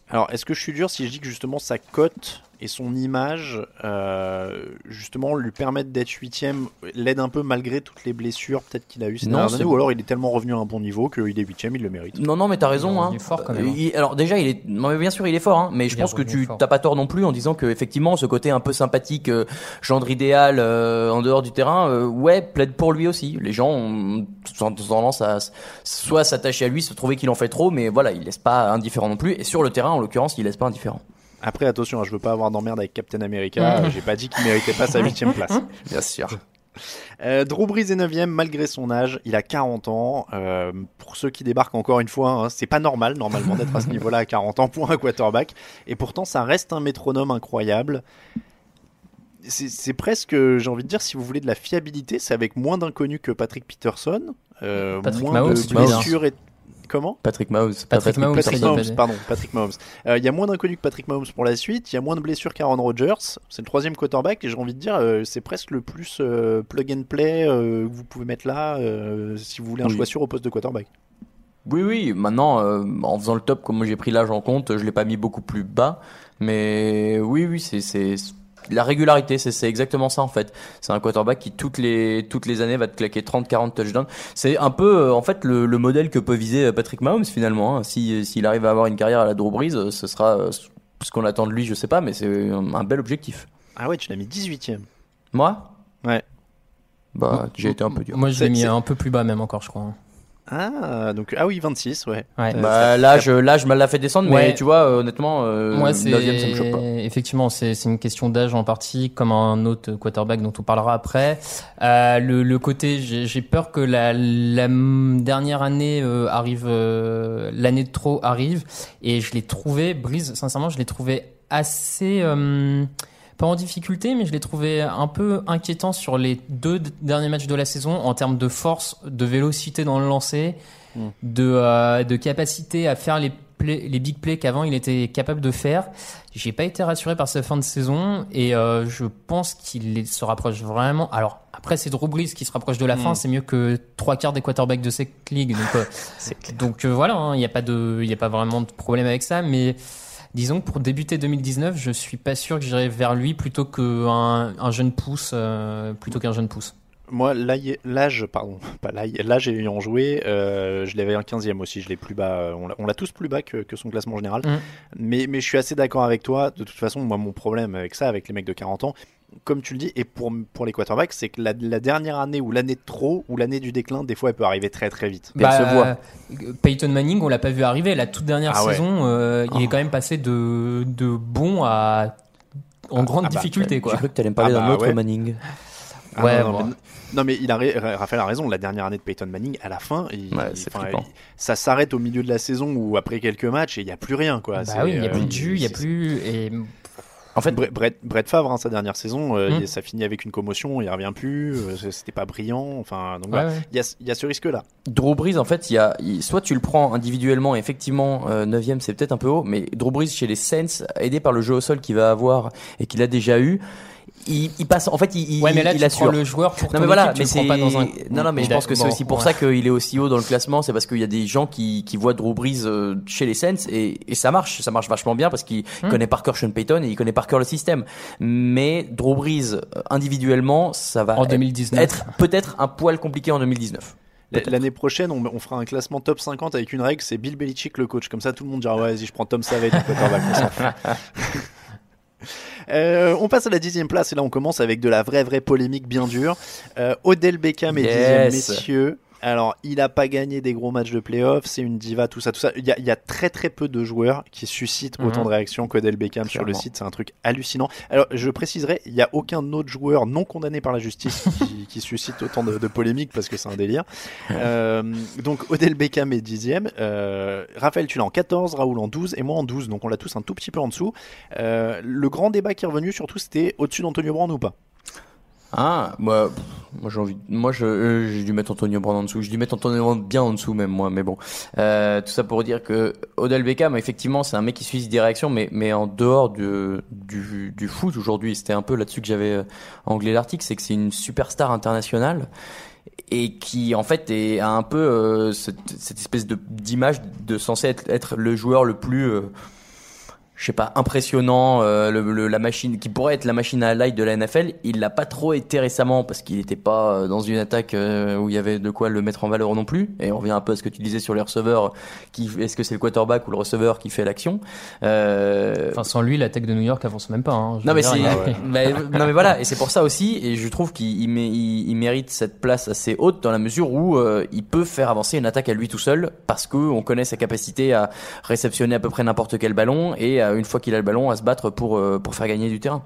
Alors, est-ce que je suis dur si je dis que justement sa cote et son image, euh, justement, lui permettent d'être huitième, l'aide un peu malgré toutes les blessures peut-être qu'il a eues ces Non, dernières années, ou alors il est tellement revenu à un bon niveau qu'il est huitième, il le mérite. Non, non, mais t'as raison. Il Hein. est fort quand même. Il- alors déjà, il est, non, mais bien sûr, il est fort. Hein, mais je Il pense que tu t'as pas tort non plus en disant que effectivement, ce côté un peu sympathique, euh, gendre idéal euh, en dehors du terrain, euh, ouais, plaide pour lui aussi. Les gens ont tendance à soit s'attacher à lui, se trouver qu'il en fait trop, mais voilà, il laisse pas indifférent non plus. Et sur le terrain, en l'occurrence, il laisse pas indifférent. Après, attention, hein, je veux pas avoir d'emmerde avec Captain America, j'ai pas dit qu'il méritait pas sa huitième place. <laughs> Bien sûr. Euh, Drew Brees est 9 malgré son âge, il a 40 ans. Euh, pour ceux qui débarquent encore une fois, hein, c'est pas normal normalement d'être à ce niveau-là à 40 ans pour un quarterback. Et pourtant, ça reste un métronome incroyable. C'est presque, j'ai envie de dire, si vous voulez de la fiabilité, c'est avec moins d'inconnus que Patrick Peterson, euh, Patrick moins Mahomes, de blessures et comment Patrick Mahomes. Patrick Mahomes, Patrick pardon, Patrick Mahomes. Euh, Il y a moins d'inconnus que Patrick Mahomes pour la suite, il y a moins de blessures qu'Aaron Rodgers. C'est le troisième quarterback et j'ai envie de dire, euh, c'est presque le plus euh, plug and play euh, que vous pouvez mettre là euh, si vous voulez un Oui. choix sûr au poste de quarterback. Oui, oui. Maintenant, euh, en faisant le top, comme j'ai pris l'âge en compte, je l'ai pas mis beaucoup plus bas. Mais oui, oui, c'est c'est la régularité, c'est exactement ça en fait. C'est un quarterback qui toutes les toutes les années va te claquer 30-40 touchdowns. C'est un peu euh, en fait le, le modèle que peut viser euh, Patrick Mahomes finalement. hein. Si s'il arrive à avoir une carrière à la Drew Brees, euh, ce sera euh, ce qu'on attend de lui, je sais pas, mais c'est un, un bel objectif. Ah ouais, tu l'as mis 18ème. Moi? Ouais. Bah, j'ai été un peu dur. Moi, je l'ai mis un peu plus bas même encore, je crois. Ah, donc, ah oui, 26, ouais. Ouais. Euh, Bah, ça- l'âge, l'âge me l'a fait descendre, mais tu vois, euh, honnêtement, euh, Moi, c'est ça me choque pas. effectivement, c'est c'est une question d'âge en partie, comme un autre quarterback dont on parlera après. Euh, le, le côté, j'ai j'ai peur que la, la dernière année euh, arrive, euh, l'année de trop arrive, et je l'ai trouvé, Brise, sincèrement, je l'ai trouvé assez euh, pas en difficulté, mais je l'ai trouvé un peu inquiétant sur les deux derniers matchs de la saison en termes de force, de vélocité dans le lancer, Mm. de, euh, de capacité à faire les, plays- les big plays qu'avant il était capable de faire. J'ai pas été rassuré par sa fin de saison et euh, je pense qu'il se rapproche vraiment. Alors après c'est Drew Brees qui se rapproche de la fin, c'est mieux que trois quarts des quarterbacks de cette ligue. Donc, euh, <laughs> donc euh, voilà, hein, il n'y a pas de, il a pas vraiment de problème avec ça, mais disons que pour débuter 2019, je suis pas sûr que j'irai vers lui plutôt qu'un un jeune pouce, euh, plutôt qu'un jeune pouce. Moi, l'âge, pardon, <laughs> pas l'âge ayant joué, euh, je l'avais un 15e aussi, je l'ai plus bas, euh, on l'a- tous plus bas que, que son classement général. Mm. Mais, mais je suis assez d'accord avec toi, de toute façon, moi, mon problème avec ça, avec les mecs de 40 ans, comme tu le dis, et pour, pour les quarterbacks, c'est que la, la dernière année ou l'année de trop ou l'année du déclin, des fois, elle peut arriver très très vite. Mais elle se voit. Peyton Manning, on l'a pas vu arriver. La toute dernière Ah ouais. saison, euh, il est Oh. quand même passé de, de bon à en grande ah bah, difficulté, quoi. J'ai cru que t'allais me parler Ah d'un bah autre ouais. Manning. Ah Ouais, non, non, bon. mais, non, mais il a, ra- Raphaël a raison, la dernière année de Peyton Manning, à la fin, il- Ouais, il- ça s'arrête au milieu de la saison ou après quelques matchs et il n'y a plus rien. Quoi. Bah oui, il y a euh, plus de jus, il y a plus et En fait, Bre- Brett, Brett Favre, hein, sa dernière saison, euh, Mm. il- ça finit avec une commotion, il revient plus, euh, c'était pas brillant. Enfin, donc Ouais, voilà. ouais. il y, a, il y a ce risque-là. Drew Brees, en fait, il y a, il- soit tu le prends individuellement, effectivement, euh, 9 c'est peut-être un peu haut, mais Drew Brees chez les Saints, aidé par le jeu au sol qu'il va avoir et qu'il a déjà eu, il, il passe, en fait, il, ouais, mais là il tu assure. prends le joueur pour Non ton mais voilà, équipe, tu mais le c'est prends pas dans un. non non mais je pense que c'est aussi pour ouais. ça qu'il est aussi haut dans le classement, c'est parce qu'il y a des gens qui, qui voient Drew Brees euh, chez les Saints et, et ça marche, ça marche vachement bien parce qu'il Hmm. connaît par cœur Sean Payton et il connaît par cœur le système. Mais Drew Brees euh, individuellement, ça va En être- 2019. être peut-être un poil compliqué en 2019. L- L'année prochaine, on, on fera un classement top 50 avec une règle, c'est Bill Belichick le coach. Comme ça, tout le monde dira ouais, vas-y, je prends Tom Savage, <laughs> <laughs> Euh, on passe à la dixième place et là on commence avec de la vraie vraie polémique bien dure. Euh, Odell Beckham est dixième, messieurs. Alors, il a pas gagné des gros matchs de playoff, c'est une diva, tout ça, tout ça. Il y a, il y a très très peu de joueurs qui suscitent Mhm. autant de réactions qu'Odell Beckham sur le site, c'est un truc hallucinant. Alors, je préciserai, il y a aucun autre joueur non condamné par la justice qui, <laughs> qui suscite autant de, de polémiques parce que c'est un délire. Euh, donc, Odell Beckham est dixième. Euh, Raphaël, tu l'as en 14, Raoul en 12 et moi en 12, donc on l'a tous un tout petit peu en dessous. Euh, le grand débat qui est revenu surtout, c'était au-dessus d'Antonio Brown ou pas? Ah, moi, moi j'ai envie, moi je, euh, j'ai dû mettre Antonio Brown en dessous. J'ai dû mettre Antonio Brown bien en dessous même moi, mais bon. Euh, tout ça pour dire que Odell Beckham, effectivement, c'est un mec qui suscite des réactions, mais mais en dehors du du, du foot aujourd'hui, c'était un peu là-dessus que j'avais euh, anglais l'article, c'est que c'est une superstar internationale et qui en fait est a un peu euh, cette, cette espèce de d'image de censé être, être le joueur le plus euh, je sais pas impressionnant euh, le, le- la machine qui pourrait être la machine à light de la NFL il l'a pas trop été récemment parce qu'il n'était pas euh, dans une attaque euh, où il y avait de quoi le mettre en valeur non plus et on revient un peu à ce que tu disais sur les receveurs qui est-ce que c'est le quarterback ou le receveur qui fait l'action euh, Enfin, sans lui, l'attaque de New York avance même pas. hein. Non mais dire, a- <laughs> non mais voilà et c'est pour ça aussi et je trouve qu'il il- il mérite cette place assez haute dans la mesure où euh, il peut faire avancer une attaque à lui tout seul parce que on connaît sa capacité à réceptionner à peu près n'importe quel ballon et à, une fois qu'il a le ballon à se battre pour euh, pour faire gagner du terrain.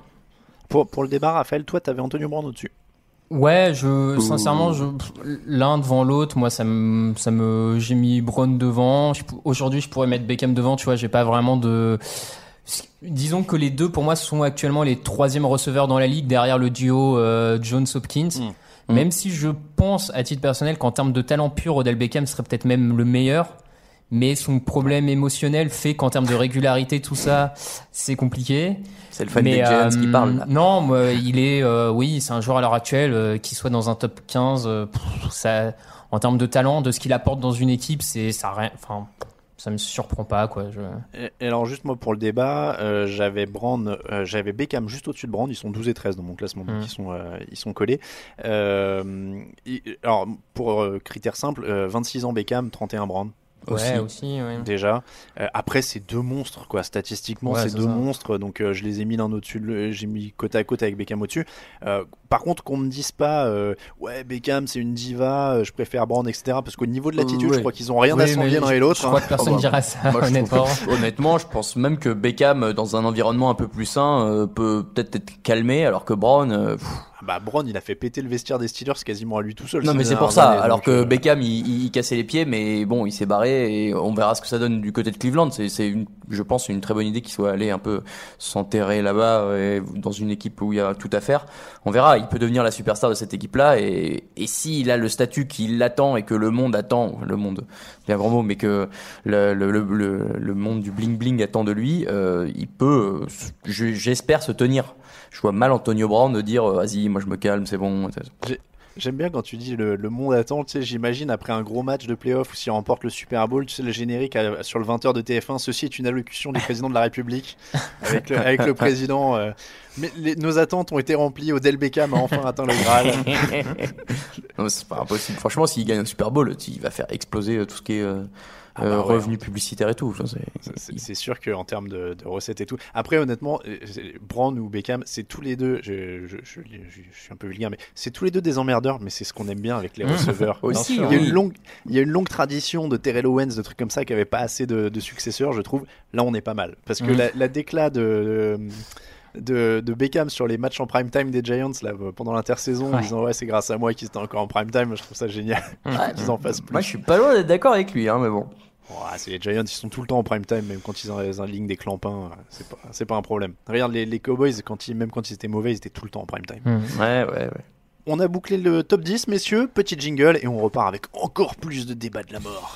pour, pour le débat, Raphaël, toi, t'avais Antonio Brown au-dessus. Ouais, je sincèrement, je l'un devant l'autre, moi ça me ça me j'ai mis Brown devant. Aujourd'hui, je pourrais mettre Beckham devant, tu vois, j'ai pas vraiment de disons que les deux pour moi sont actuellement les troisièmes receveurs dans la ligue derrière le duo euh, Jones Hopkins. Mm. Même si je pense à titre personnel qu'en termes de talent pur, Odell Beckham serait peut-être même le meilleur. Mais son problème émotionnel fait qu'en termes de régularité, tout ça, c'est compliqué. C'est le fan Mais, des Giants qui euh, parle. là. Non, moi, il est, euh, oui, c'est un joueur à l'heure actuelle euh, qui soit dans un top 15. euh, pff, ça, en termes de talent, de ce qu'il apporte dans une équipe, c'est ça, rien- enfin, ça me surprend pas, quoi. Je... Et, et alors, juste moi pour le débat, euh, j'avais euh, j'avais Beckham juste au-dessus de Brown. Ils sont 12 et 13 dans mon classement, donc Mm. ils, sont, euh, ils sont collés. Euh, alors, pour euh, critère simple, euh, 26 ans Beckham, 31 Ouais, aussi, ouais. Déjà. Euh, après, c'est deux monstres, quoi. Statistiquement, Ouais, c'est deux ça. monstres. Donc, euh, je les ai mis l'un au-dessus, j'ai mis côte à côte avec Beckham au-dessus. Euh, par contre, qu'on me dise pas, euh, ouais, Beckham, c'est une diva, euh, je préfère Brown, etc. Parce qu'au niveau de l'attitude, Euh, ouais. je crois qu'ils ont rien à Oui, s'envier mais l'un et l'autre. Je crois hein. que personne Oh, bah, dira ça, Moi, je honnêtement. honnêtement, je pense même que Beckham, euh, dans un environnement un peu plus sain, euh, peut peut-être être calmé, alors que Brown, euh, pff, Bah, Brown, il a fait péter le vestiaire des Steelers quasiment à lui tout seul. Non mais c'est pour ça. Alors que euh, Beckham il, il- il cassait les pieds, mais bon il s'est barré et on verra ce que ça donne du côté de Cleveland. C'est je pense une très bonne idée qu'il soit allé un peu s'enterrer là-bas dans une équipe où il y a tout à faire. On verra. Il peut devenir la superstar de cette équipe-là et et s'il a le statut qui l'attend et que le monde attend, le monde, bien grand mot, mais que le le, le, le- monde du bling bling attend de lui, euh, il peut, je- j'espère se tenir. Je vois mal Antonio Brown de dire euh, vas-y moi je me calme c'est bon. J'aime bien quand tu dis le, le monde attend, tu sais, j'imagine après un gros match de playoff ou s'il remporte le Super Bowl, tu sais, le générique à- sur le 20h de TF1, ceci est une allocution du président de la République <laughs> avec le, avec le président. euh, mais les- nos attentes ont été remplies, Odell Beckham a enfin atteint le Graal. <laughs> Non, c'est pas impossible. Franchement, s'il gagne un Super Bowl, il va faire exploser euh, tout ce qui est euh, Ah bah euh, ouais. revenus publicitaires et tout. Enfin, c'est- sûr qu'en termes de, de recettes et tout. Après, honnêtement, euh, Brown ou Beckham, c'est tous les deux. Je, je, je- je- je suis un peu vulgaire, mais c'est tous les deux des emmerdeurs. Mais c'est ce qu'on aime bien avec les Mmh. receveurs. <laughs> Aussi, il, y a oui. une longue, il y a une longue tradition de Terrell Owens, de trucs comme ça, qui avait pas assez de, de successeurs, je trouve. Là, on est pas mal. Parce que Mmh. la, la déclat de. De, de Beckham sur les matchs en prime time des Giants là, pendant l'intersaison en disant ouais c'est grâce à moi qu'ils étaient encore en prime time je trouve ça génial <laughs> qu'ils en fassent plus Moi, je suis pas loin d'être d'accord avec lui, hein, mais bon. Les Giants, ils sont tout le temps en prime time, même quand ils ont en ligne des clampins, euh, c'est pas, c'est pas un problème. Regarde les, les Cowboys, quand ils, même quand ils étaient mauvais, ils étaient tout le temps en prime time. Hmm. Ouais, ouais, ouais. On a bouclé le top 10, messieurs, petit jingle, et on repart avec encore plus de débats de la mort.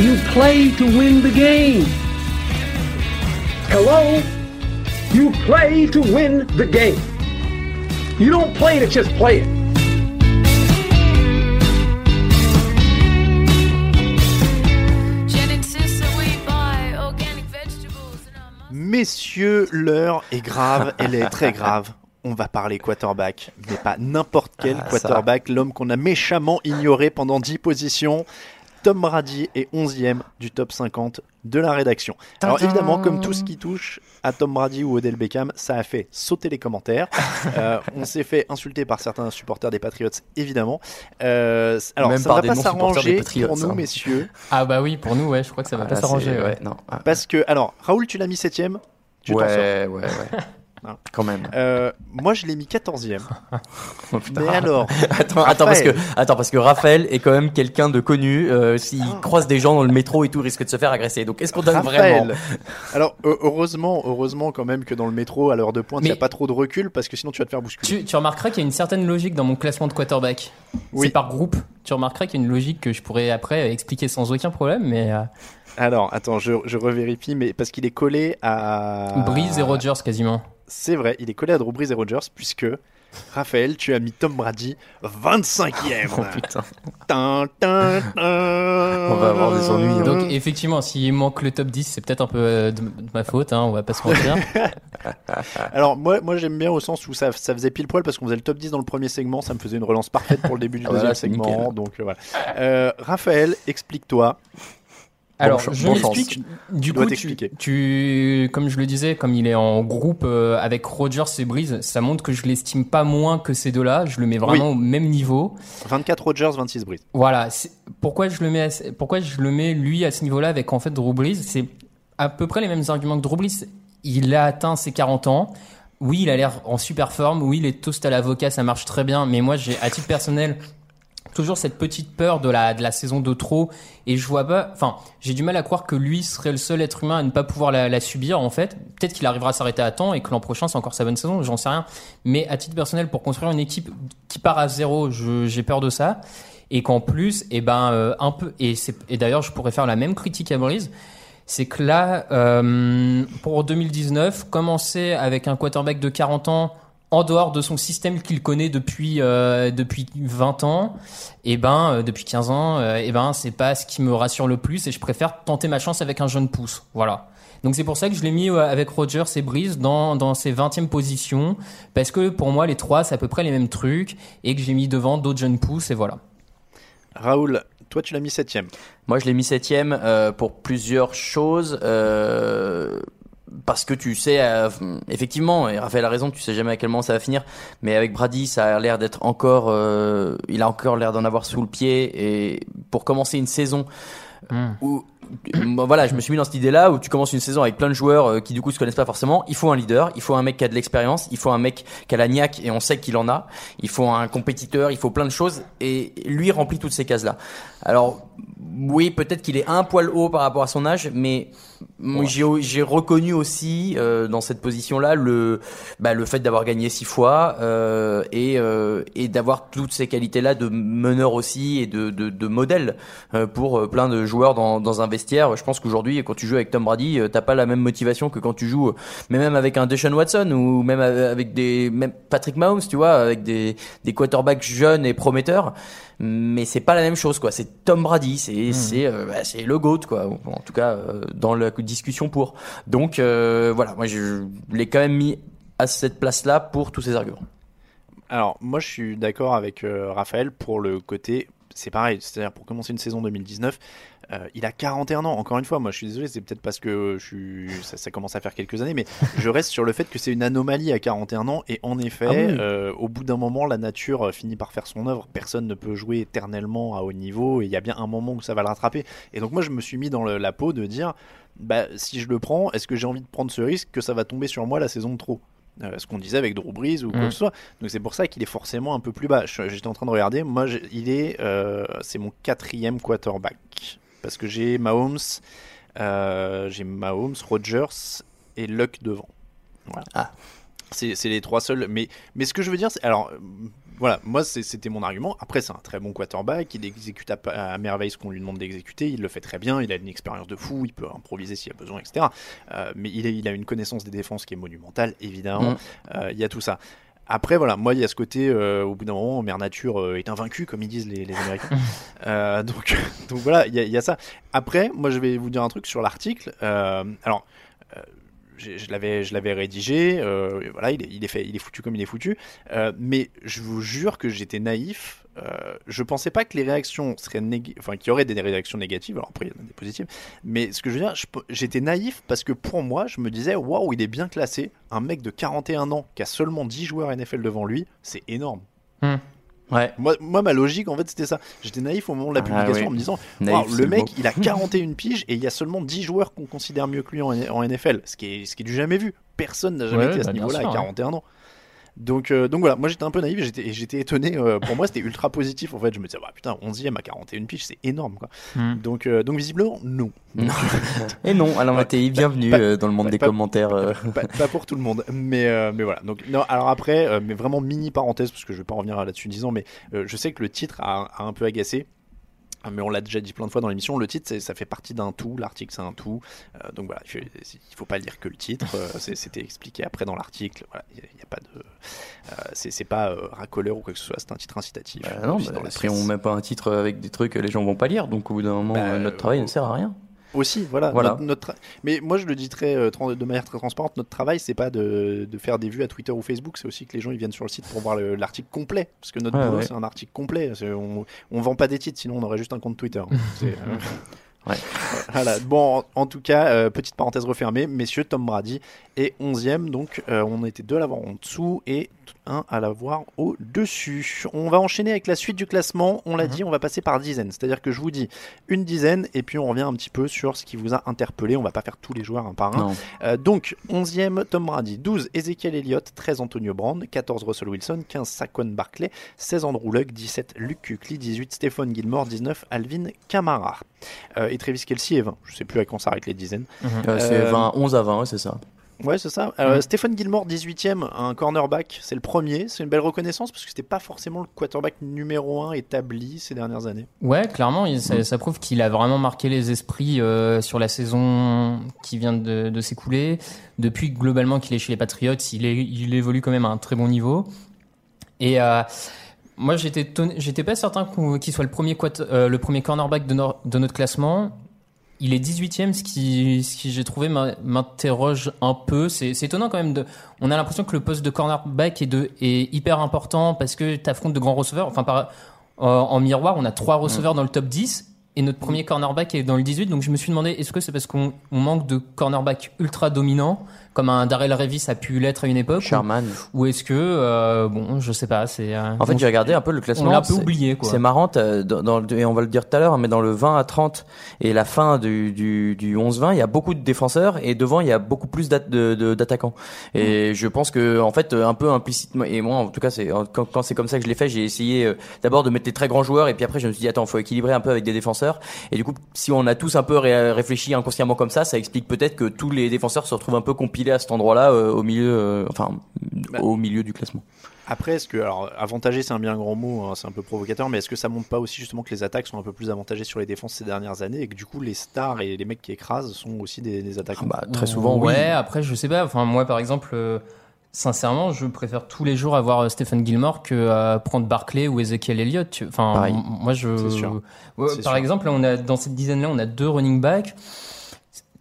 You play to win the game. Hello? You play to win the game. You don't play to just play it. Messieurs, l'heure est grave, elle est très grave. On va parler quarterback, mais pas n'importe quel Ah, quarterback, l'homme qu'on a méchamment ignoré pendant 10 positions. Tom Brady est 11e du top 50 de la rédaction. Alors évidemment, comme tout ce qui touche à Tom Brady ou Odell Beckham, ça a fait sauter les commentaires. <laughs> Euh, on s'est fait insulter par certains supporters des Patriots, évidemment. Euh, alors Même ça par va pas s'arranger pour nous, hein. messieurs. Ah bah oui, pour nous, ouais, je crois que ça va pas Ah, s'arranger. ouais. ouais, non. Ah. Parce que, alors, Raoul, tu l'as mis 7ème. Tu. Ouais, ouais, ouais. Non. Quand même. Euh, moi, je l'ai mis 14e. <laughs> Oh, putain. Mais alors <laughs> attends, attends, parce que, Raphaël. attends, parce que Raphaël est quand même quelqu'un de connu. euh, S'il Ah. croise des gens dans le métro et tout, il risque de se faire agresser. Donc, est-ce qu'on donne vraiment Raphaël. Alors, heu- heureusement, heureusement quand même que dans le métro, à l'heure de pointe, il Mais- n'y a pas trop de recul parce que sinon tu vas te faire bousculer. Tu, tu remarqueras qu'il y a une certaine logique dans mon classement de quarterback. Oui. C'est par groupe. Tu remarqueras qu'il y a une logique que je pourrais après expliquer sans aucun problème, mais euh, Alors, attends, je, je revérifie, mais parce qu'il est collé à. Breeze et Rogers quasiment. C'est vrai, il est collé à Drew Brees et Rogers, puisque. Raphaël, tu as mis Tom Brady 25ème. Oh putain. Tin, tin, tin. On va avoir des ennuis, hein. Donc effectivement, s'il manque le top 10, c'est peut-être un peu euh, de, de ma faute, hein, on va pas se mentir. <laughs> Alors, moi, moi j'aime bien au sens où ça, ça faisait pile poil parce qu'on faisait le top 10 dans le premier segment, ça me faisait une relance parfaite pour le début du <laughs> deuxième segment. nickel. Donc euh, voilà. Euh, Raphaël, explique-toi. Alors, je bon m'explique. Du coup, tu, comme je le disais, comme il est en groupe euh, avec Rogers et Breeze, ça montre que je l'estime pas moins que ces deux-là. Je le mets vraiment Oui. au même niveau. 24 Rogers, 26 Brees. Voilà. Pourquoi je le mets, à pourquoi je le mets lui à ce niveau-là avec en fait Drew Brees, c'est à peu près les mêmes arguments que Drew Brees. Il a atteint ses 40 ans. Oui, il a l'air en super forme. Oui, les toasts à l'avocat, ça marche très bien. Mais moi, j'ai, à titre personnel, toujours cette petite peur de la, de la saison de trop. Et je vois pas, enfin, j'ai du mal à croire que lui serait le seul être humain à ne pas pouvoir la, la subir, en fait. Peut-être qu'il arrivera à s'arrêter à temps et que l'an prochain, c'est encore sa bonne saison, j'en sais rien. Mais à titre personnel, pour construire une équipe qui part à zéro, j'ai peur de ça. Et qu'en plus, et ben, euh, un peu, et et d'ailleurs, je pourrais faire la même critique à Breeze. C'est que là, euh, pour 2019, commencer avec un quarterback de 40 ans en dehors de son système qu'il connaît depuis euh, depuis 20 ans, et ben euh, depuis 15 ans, euh, et ben c'est pas ce qui me rassure le plus et je préfère tenter ma chance avec un jeune pouce. Voilà. Donc c'est pour ça que je l'ai mis euh, avec Rogers et Breeze dans dans ses 20e positions parce que pour moi les trois c'est à peu près les mêmes trucs et que j'ai mis devant d'autres jeunes pousses et voilà. Raoul, toi tu l'as mis 7ème. Moi, je l'ai mis septième euh, pour plusieurs choses. Parce que tu sais, euh, effectivement, et Raphaël a raison, tu sais jamais à quel moment ça va finir. Mais avec Brady, ça a l'air d'être encore, euh, il a encore l'air d'en avoir sous le pied. Et pour commencer une saison où, Bon, voilà, je me suis mis dans cette idée-là où tu commences une saison avec plein de joueurs euh, qui du coup se connaissent pas forcément. Il faut un leader, il faut un mec qui a de l'expérience, il faut un mec qui a la niaque et on sait qu'il en a. Il faut un compétiteur, il faut plein de choses et lui remplit toutes ces cases-là. Alors oui, peut-être qu'il est un poil haut par rapport à son âge, mais moi, j'ai j'ai reconnu aussi euh, dans cette position-là le bah, le fait d'avoir gagné six fois euh, et euh, et d'avoir toutes ces qualités-là de meneur aussi et de de, de modèle euh, pour euh, plein de joueurs dans dans un vestiaire. Je pense qu'aujourd'hui, quand tu joues avec Tom Brady, euh, t'as pas la même motivation que quand tu joues, mais même avec un Deshaun Watson ou même avec des même Patrick Mahomes, tu vois, avec des des quarterbacks jeunes et prometteurs. Mais c'est pas la même chose, quoi. C'est Tom Brady, c'est c'est euh, bah, c'est le goat, quoi. En tout cas, euh, dans la discussion pour. Donc euh, voilà, moi je l'ai quand même mis à cette place-là pour tous ces arguments. Alors, moi, je suis d'accord avec Raphaël pour le côté. C'est pareil, c'est-à-dire pour commencer une saison 2019, euh, il a 41 ans. Encore une fois, moi, je suis désolé, c'est peut-être parce que je suis, ça, ça commence à faire quelques années, mais <laughs> je reste sur le fait que c'est une anomalie à 41 ans. Et en effet, Ah oui. euh, au bout d'un moment, la nature euh, finit par faire son œuvre. Personne ne peut jouer éternellement à haut niveau. Et il y a bien un moment où ça va le rattraper. Et donc, moi, je me suis mis dans le- la peau de dire, bah, si je le prends, est-ce que j'ai envie de prendre ce risque que ça va tomber sur moi la saison de trop? Euh, ce qu'on disait avec Drew Brees ou quoi que ce soit. Donc c'est pour ça qu'il est forcément un peu plus bas. J'étais en train de regarder. Moi, il est, euh, c'est mon quatrième quarterback parce que j'ai Mahomes, euh, j'ai Mahomes, Rodgers et Luck devant. Voilà. Ah. C'est les trois seuls. Mais mais ce que je veux dire, c'est alors. Voilà, moi c'était mon argument. Après, c'est un très bon quarterback, il exécute à, à merveille ce qu'on lui demande d'exécuter, il le fait très bien, il a une expérience de fou, il peut improviser s'il y a besoin, etc. Euh, mais il, est- il a une connaissance des défenses qui est monumentale, évidemment. Mm. Euh, Il y a tout ça. Après, voilà, moi, il y a ce côté, euh, au bout d'un moment, Mère Nature euh, est invaincue, comme ils disent les, les Américains. <laughs> Euh, donc, <laughs> donc voilà, il y, y a ça. Après, moi, je vais vous dire un truc sur l'article. Alors, je, l'avais, je l'avais rédigé. euh, voilà, il est, il est fait, il est foutu comme il est foutu. Euh, mais je vous jure que j'étais naïf. Euh, je pensais pas que les réactions seraient négatives, enfin qu'il y aurait des réactions négatives. Alors après, il y en a des positives. Mais ce que je veux dire, j'étais naïf parce que pour moi, je me disais, waouh, il est bien classé. Un mec de 41 ans qui a seulement 10 joueurs NFL devant lui, c'est énorme. Hmm. Ouais. Moi, moi, ma logique, en fait, c'était ça. J'étais naïf au moment de la Ah, publication oui. en me disant Naïf, le mec, il a <laughs> 41 piges et il y a seulement 10 joueurs qu'on considère mieux que lui en, en NFL. Ce qui, est, ce qui est du jamais vu. Personne n'a jamais Ouais, été à ce bah, bien niveau-là à ouais. 41 ans. Donc, euh, donc voilà, moi j'étais un peu naïf et j'étais, étonné. euh, pour moi, c'était ultra positif en fait. Je me disais, bah, putain, 11ème à 41 piges, c'est énorme quoi. Hmm. Donc, euh, donc visiblement, non. Non. <laughs> Et non, Alain Mattei, bienvenue pas- euh, dans le monde des pas- commentaires. pas, pas pour tout le monde, mais, euh, mais voilà. Donc, non, alors après, euh, mais vraiment mini parenthèse, parce que je vais pas revenir là-dessus disant, mais euh, je sais que le titre a, a un peu agacé. Ah, Mais on l'a déjà dit plein de fois dans l'émission, le titre ça fait partie d'un tout, l'article c'est un tout. Euh, donc voilà, il faut- il faut pas lire que le titre, euh, c'était expliqué après dans l'article. Voilà, il n'y a, pas de. euh, c'est pas euh, racoleur ou quoi que ce soit, c'est un titre incitatif. Bah non, bah, après on met pas un titre avec des trucs que les gens vont pas lire, donc au bout d'un moment, Bah, euh, notre travail ne sert à rien. Aussi, voilà. Voilà. Notre, Mais moi, je le dis très, euh, de manière très transparente, notre travail, c'est pas de, de faire des vues à Twitter ou Facebook, c'est aussi que les gens ils viennent sur le site pour voir le- l'article complet. Parce que notre boulot, ouais. c'est un article complet. On, on vend pas des titres, sinon on aurait juste un compte Twitter. <laughs> Euh, Ouais. Voilà. Bon, en, en tout cas, euh, petite parenthèse refermée, messieurs, Tom Brady est 11e, donc euh, on était deux l'avoir en dessous et un à l'avoir au-dessus. On va enchaîner avec la suite du classement. On l'a dit, on va passer par dizaines. C'est-à-dire que je vous dis une dizaine et puis on revient un petit peu sur ce qui vous a interpellé. On va pas faire tous les joueurs un par un. Euh, donc, 11e Tom Brady, 12 Ezekiel Elliott, 13 Antonio Brand, 14 Russell Wilson, 15 Saquon Barkley, 16 Andrew Luck, 17 Luke Kuechly, 18 Stephen Gilmore, 19 Alvin Kamara. Euh, et Travis Kelsey est 20. Je sais plus à quand s'arrêtent les dizaines. Euh, c'est Euh, 20, 11 à 20, ouais, c'est ça. Ouais, c'est ça. Euh, Stephen Gilmore, 18e, un cornerback. C'est le premier. C'est une belle reconnaissance parce que c'était pas forcément le quarterback numéro 1 établi ces dernières années. Ouais, clairement, il- ça, ça prouve qu'il a vraiment marqué les esprits euh, sur la saison qui vient de, de s'écouler. Depuis globalement qu'il est chez les Patriots, il, est, il évolue quand même à un très bon niveau. Et euh, moi, j'étais j'étais pas certain qu'il soit le premier, quat- euh, le premier cornerback de notre classement. Il est 18e, ce qui, ce qui j'ai trouvé m'interroge un peu. C'est étonnant quand même. De, on a l'impression que le poste de cornerback est, de, est hyper important parce que tu affrontes de grands receveurs. Enfin, par, euh, en miroir, on a trois receveurs dans le top 10 et notre premier cornerback est dans le 18. Donc je me suis demandé, est-ce que c'est parce qu'on on manque de cornerback ultra dominant comme un Darrell Revis a pu l'être à une époque Sherman. Ou, ou est-ce que, euh, bon, je sais pas. c'est euh, En fait, on- j'ai regardé un peu le On classement. l'a un peu oublié, quoi. C'est marrant, dans, dans et on va le dire tout à l'heure, mais dans le 20 à 30 et la fin du, du, du 11-20, il y a beaucoup de défenseurs et devant, il y a beaucoup plus d'attaquants. Et je pense que, en fait, un peu implicitement, et moi, en tout cas, c'est quand, quand c'est comme ça que je l'ai fait, j'ai essayé euh, d'abord de mettre des très grands joueurs et puis après, je me suis dit, attends, faut équilibrer un peu avec des défenseurs. Et du coup, si on a tous un peu ré- réfléchi inconsciemment comme ça, ça explique peut-être que tous les défenseurs se retrouvent un peu compilés à cet endroit-là, euh, au milieu, euh, enfin, au milieu du classement. Après, est-ce que, alors, avantagé, c'est un bien grand mot, hein, c'est un peu provocateur, mais est-ce que ça montre pas aussi justement que les attaques sont un peu plus avantagées sur les défenses ces dernières années et que du coup, les stars et les mecs qui écrasent sont aussi des, des attaquants? Bah, très souvent, oui. Ouais, après, je sais pas. Enfin, moi, par exemple, euh, sincèrement, je préfère tous les jours avoir Stephen Gilmore que euh, prendre Barclay ou Ezekiel Elliott. Enfin, Pareil. moi, je. Sûr. Ouais, par sûr. exemple, là, on a dans cette dizaine-là, on a deux running backs.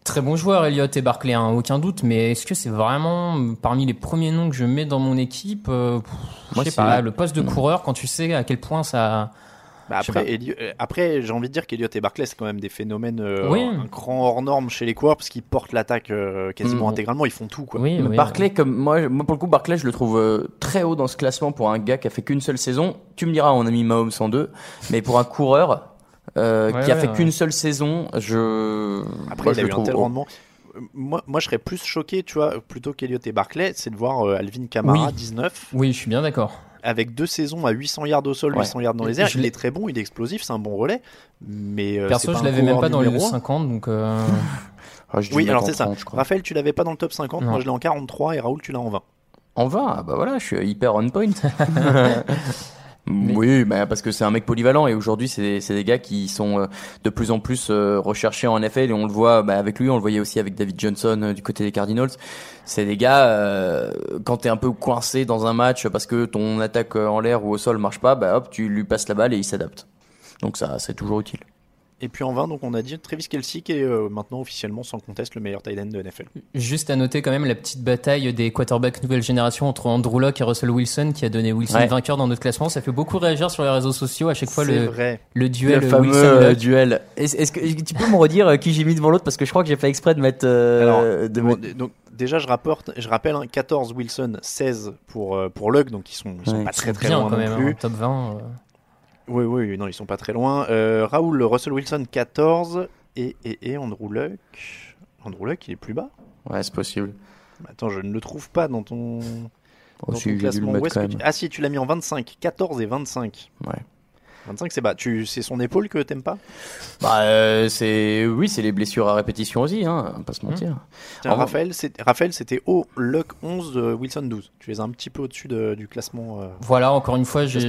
Très bons joueurs, Elliott et Barclay, hein, aucun doute. Mais est-ce que c'est vraiment parmi les premiers noms que je mets dans mon équipe euh, pff, Moi, Je sais pas. Le poste de Non. coureur, quand tu sais à quel point ça. Bah après. Elliot- euh, après j'ai envie de dire qu'Eliott et Barclay, c'est quand même des phénomènes euh, Oui. un cran hors norme chez les coureurs parce qu'ils portent l'attaque euh, quasiment Mm. intégralement, ils font tout. Quoi. Oui, Mais oui. Barclay, comme moi, moi pour le coup, Barclay, je le trouve euh, très haut dans ce classement pour un gars qui a fait qu'une seule saison. Tu me diras, on a mis Mahomes en deux, mais pour un coureur euh, Ouais, qui a ouais, fait ouais. qu'une seule saison, je Après, moi, il je a eu un tel rendement. Moi, moi, je serais plus choqué, tu vois, plutôt qu'Eliott et Barclay, c'est de voir euh, Alvin Kamara, Oui. 19, Oui, je suis bien d'accord. avec deux saisons à 800 yards au sol, Ouais. 800 yards dans les airs. Je il est très bon, il est explosif, c'est un bon relais. Mais euh, Perso, c'est je l'avais même pas dans les numéro un. 50, donc. euh, <laughs> Ah, Oui, alors c'est ça. 30, je crois. Raphaël, tu l'avais pas dans le top 50, Non. moi je l'ai en 43 et Raoul, tu l'as en 20. En 20, ah bah voilà, je suis hyper on point. <laughs> Oui, bah parce que c'est un mec polyvalent et aujourd'hui c'est des gars qui sont euh, de plus en plus euh, recherchés en NFL et on le voit bah, avec lui, on le voyait aussi avec David Johnson euh, du côté des Cardinals. C'est des gars euh, quand t'es un peu coincé dans un match parce que ton attaque en l'air ou au sol marche pas, bah hop tu lui passes la balle et il s'adapte. Donc ça c'est toujours utile. Et puis en 20, donc on a dit Travis Kelsey qui est euh, maintenant officiellement sans conteste le meilleur tight end de NFL. Juste à noter quand même la petite bataille des quarterbacks nouvelle génération entre Andrew Locke et Russell Wilson qui a donné Wilson Ouais. vainqueur dans notre classement. Ça fait beaucoup réagir sur les réseaux sociaux à chaque fois le, vrai. le duel le fameux Wilson euh, duel. Est-ce que tu peux me redire euh, qui j'ai mis devant l'autre? Parce que je crois que j'ai fait exprès de mettre. euh, Alors, de bon, mettre- d- donc déjà je rapporte, je rappelle hein, 14 Wilson, 16 pour euh, pour Luck, donc ils sont ils sont Ouais. pas très très Bien loin quand non même, plus. hein, top 20. euh. Oui oui non ils sont pas très loin. Euh, Raoul Russell Wilson 14 et et et Andrew Luck. Andrew Luck il est plus bas. Ouais, c'est possible. Attends je ne le trouve pas dans ton, Oh, dans si, ton classement. mettre Où est-ce quand que même. tu- Ah si tu l'as mis en 25, 14 et 25. Ouais. 25 c'est bas. Tu c'est son épaule que t'aimes pas? Bah, euh, c'est oui, c'est les blessures à répétition aussi, hein, pas se mentir. Tiens, En- Raphaël, c'était haut, Luck 11, euh, Wilson 12. Tu les as un petit peu au-dessus de- du classement. euh, Voilà, encore une fois, j'ai-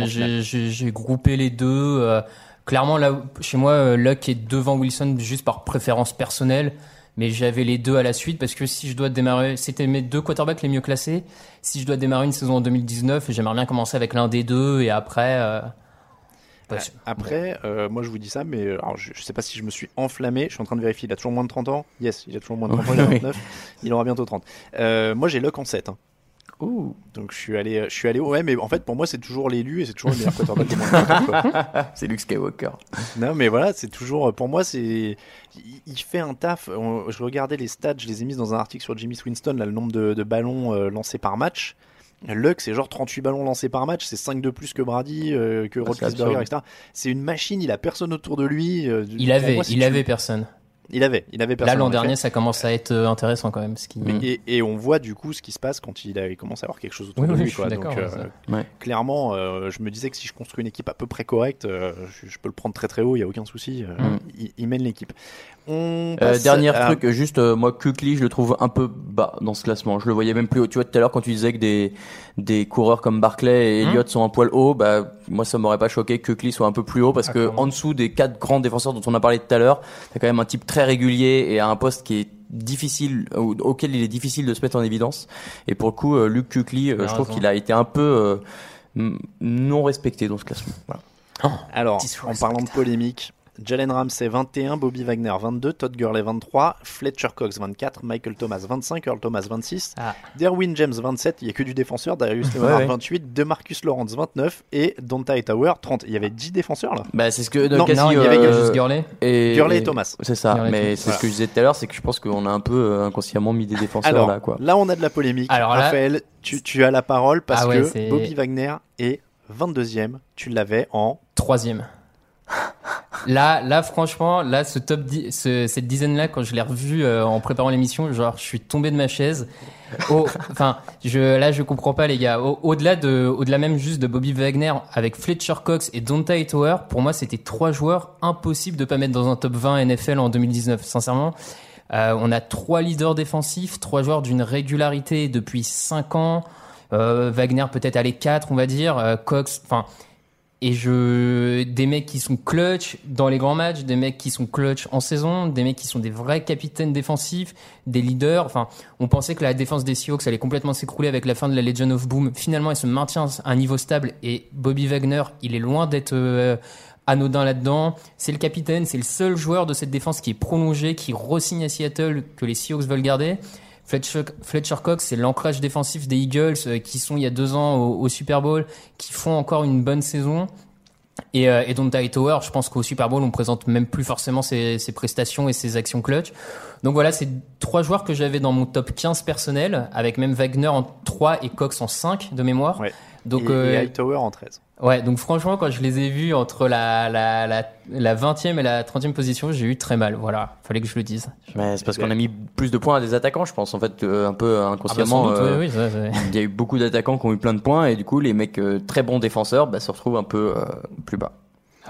groupé les deux. euh, clairement, là, chez moi, Luck est devant Wilson juste par préférence personnelle. Mais j'avais les deux à la suite parce que si je dois démarrer, c'était mes deux quarterbacks les mieux classés. Si je dois démarrer une saison en 2019, j'aimerais bien commencer avec l'un des deux et après. euh, Après, euh, moi je vous dis ça, mais alors, je, je sais pas si je me suis enflammé. Je suis en train de vérifier. Il a toujours moins de 30 ans Yes, il a toujours moins de 30 ans. Il a Oui. 29. Il aura bientôt 30. Euh, moi j'ai Luck en 7. hein. Donc je suis allé, je suis allé. Ouais, mais en fait pour moi c'est toujours l'élu et c'est toujours le meilleur quarterback du monde. <laughs> c'est Luke Skywalker. Non, mais voilà, c'est toujours. Pour moi, c'est. Il, fait un taf. Je regardais les stats, je les ai mis dans un article sur Jimmy Winston, là, le nombre de, de ballons euh, lancés par match. Luck, c'est genre 38 ballons lancés par match, c'est 5 de plus que Brady, euh, que c'est Roethlisberger, etc. C'est une machine, il a personne autour de lui. euh, Il avait, moi, si il tu- avait personne. Il avait, il avait personne. Là, l'an dernier, ça commence à être euh, intéressant quand même. Ce qui... Mais- et, et on voit du coup ce qui se passe quand il, a, il commence à avoir quelque chose autour Oui, de oui, lui. quoi. Donc, euh. Ouais. clairement, euh, je me disais que si je construis une équipe à peu près correcte, euh, je, je peux le prendre très très haut, il n'y a aucun souci. euh, Mm. il, il mène l'équipe. On Euh, dernier à- truc, juste euh, moi Kukli, je le trouve un peu bas dans ce classement. Je le voyais même plus haut. Tu vois tout à l'heure quand tu disais que des des coureurs comme Barclay et Hmm. Elliott sont un poil haut, bah moi ça m'aurait pas choqué que Kukli soit un peu plus haut parce Ah, que en dessous des quatre grands défenseurs dont on a parlé tout à l'heure, t'as quand même un type très régulier et à un poste qui est difficile au- auquel il est difficile de se mettre en évidence. Et pour le coup, euh, Luke Kukli, euh, je trouve qu'il a été un peu euh, non respecté dans ce classement. Voilà. Alors, en parlant de polémique, Jalen Ramsey 21, Bobby Wagner 22, Todd Gurley 23, Fletcher Cox 24, Michael Thomas 25, Earl Thomas 26, Ah. Derwin James 27, il n'y a que du défenseur, Darius Leonard ouais. 28, DeMarcus Lawrence 29 et Donta Tower 30. Il y avait 10 défenseurs là Bah c'est ce que Non, Cassie, non, il y avait euh, juste Gurley. et, Gurley et Thomas. C'est ça, Gurley mais c'est Voilà. ce que je disais tout à l'heure, c'est que je pense qu'on a un peu euh, inconsciemment mis des défenseurs Alors, là, quoi. là on a de la polémique. Alors là- Raphaël, tu, tu as la parole parce Ah ouais, que Bobby Wagner est 22e, tu l'avais en... Troisième. Là, là, franchement, là, ce top, ce- cette dizaine-là, quand je l'ai revu euh, en préparant l'émission, genre, je suis tombé de ma chaise. Oh, <laughs> Enfin, je, là, je comprends pas, les gars. Au- Au-delà de, au-delà même juste de Bobby Wagner avec Fletcher Cox et Donta Tower, pour moi, c'était trois joueurs impossibles de pas mettre dans un top 20 NFL en 2019. Sincèrement, euh, on a trois leaders défensifs, trois joueurs d'une régularité depuis cinq ans. Euh, Wagner peut-être à les quatre, on va dire. Euh, Cox, enfin. Et je, des mecs qui sont clutch dans les grands matchs, des mecs qui sont clutch en saison, des mecs qui sont des vrais capitaines défensifs, des leaders. Enfin, on pensait que la défense des Seahawks allait complètement s'écrouler avec la fin de la Legion of Boom. Finalement, elle se maintient à un niveau stable et Bobby Wagner, il est loin d'être euh, anodin là-dedans. C'est le capitaine, c'est le seul joueur de cette défense qui est prolongé, qui re-signe à Seattle, que les Seahawks veulent garder. Fletcher, Fletcher Cox, c'est l'ancrage défensif des Eagles euh, qui sont il y a deux ans au, au Super Bowl, qui font encore une bonne saison. Et, euh, et Donta Tower, je pense qu'au Super Bowl, on présente même plus forcément ses, ses prestations et ses actions clutch. Donc voilà, c'est trois joueurs que j'avais dans mon top 15 personnel, avec même Wagner en 3 et Cox en 5 de mémoire. Ouais. Donc, et, euh, et Hightower en 13. Ouais, donc franchement, quand je les ai vus entre la, la, la, la 20e et la 30e position, j'ai eu très mal. Voilà, fallait que je le dise. Mais c'est parce qu'on a mis plus de points à des attaquants, je pense, en fait, euh, un peu inconsciemment. Ah bah sans doute, euh, oui, oui, ça, Il y a eu beaucoup d'attaquants qui ont eu plein de points et du coup, les mecs euh, très bons défenseurs bah, se retrouvent un peu euh, plus bas.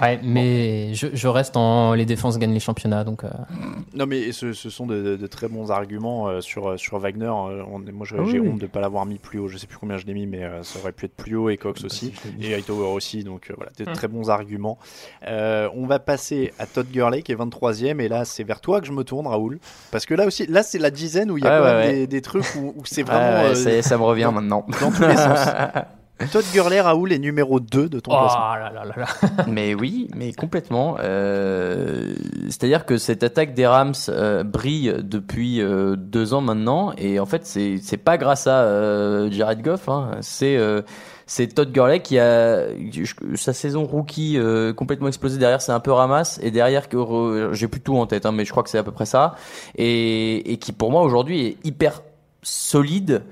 Ouais, mais je, je reste en les défenses gagnent les championnats, donc. euh, Non mais ce, ce sont de, de- de très bons arguments euh, sur, sur Wagner. Euh, on est- moi Ah j'ai oui. honte de ne pas l'avoir mis plus haut. Je sais plus combien je l'ai mis, mais euh, ça aurait pu être plus haut et Cox aussi et Hightower aussi. Donc euh, voilà, de Hmm. très bons arguments. Euh, on va passer à Todd Gurley qui est 23e et là c'est vers toi que je me tourne Raoul parce que là aussi là c'est la dizaine où il y a Ouais, quand ouais, même ouais. Des, des trucs où, où c'est vraiment ouais, euh, ça me revient dans- maintenant. dans tous les sens. <laughs> Todd Gurley, Raoul, est numéro 2 de ton Oh classement. là là là là. <laughs> Mais oui, mais complètement. Euh, C'est-à-dire que cette attaque des Rams euh, brille depuis euh, deux ans maintenant, et en fait, c'est pas grâce à euh, Jared Goff, hein. c'est euh, c'est Todd Gurley qui a sa saison rookie euh, complètement explosé derrière, c'est un peu ramasse, et derrière que j'ai plus tout en tête, hein, mais je crois que c'est à peu près ça, et, et qui pour moi aujourd'hui est hyper solide.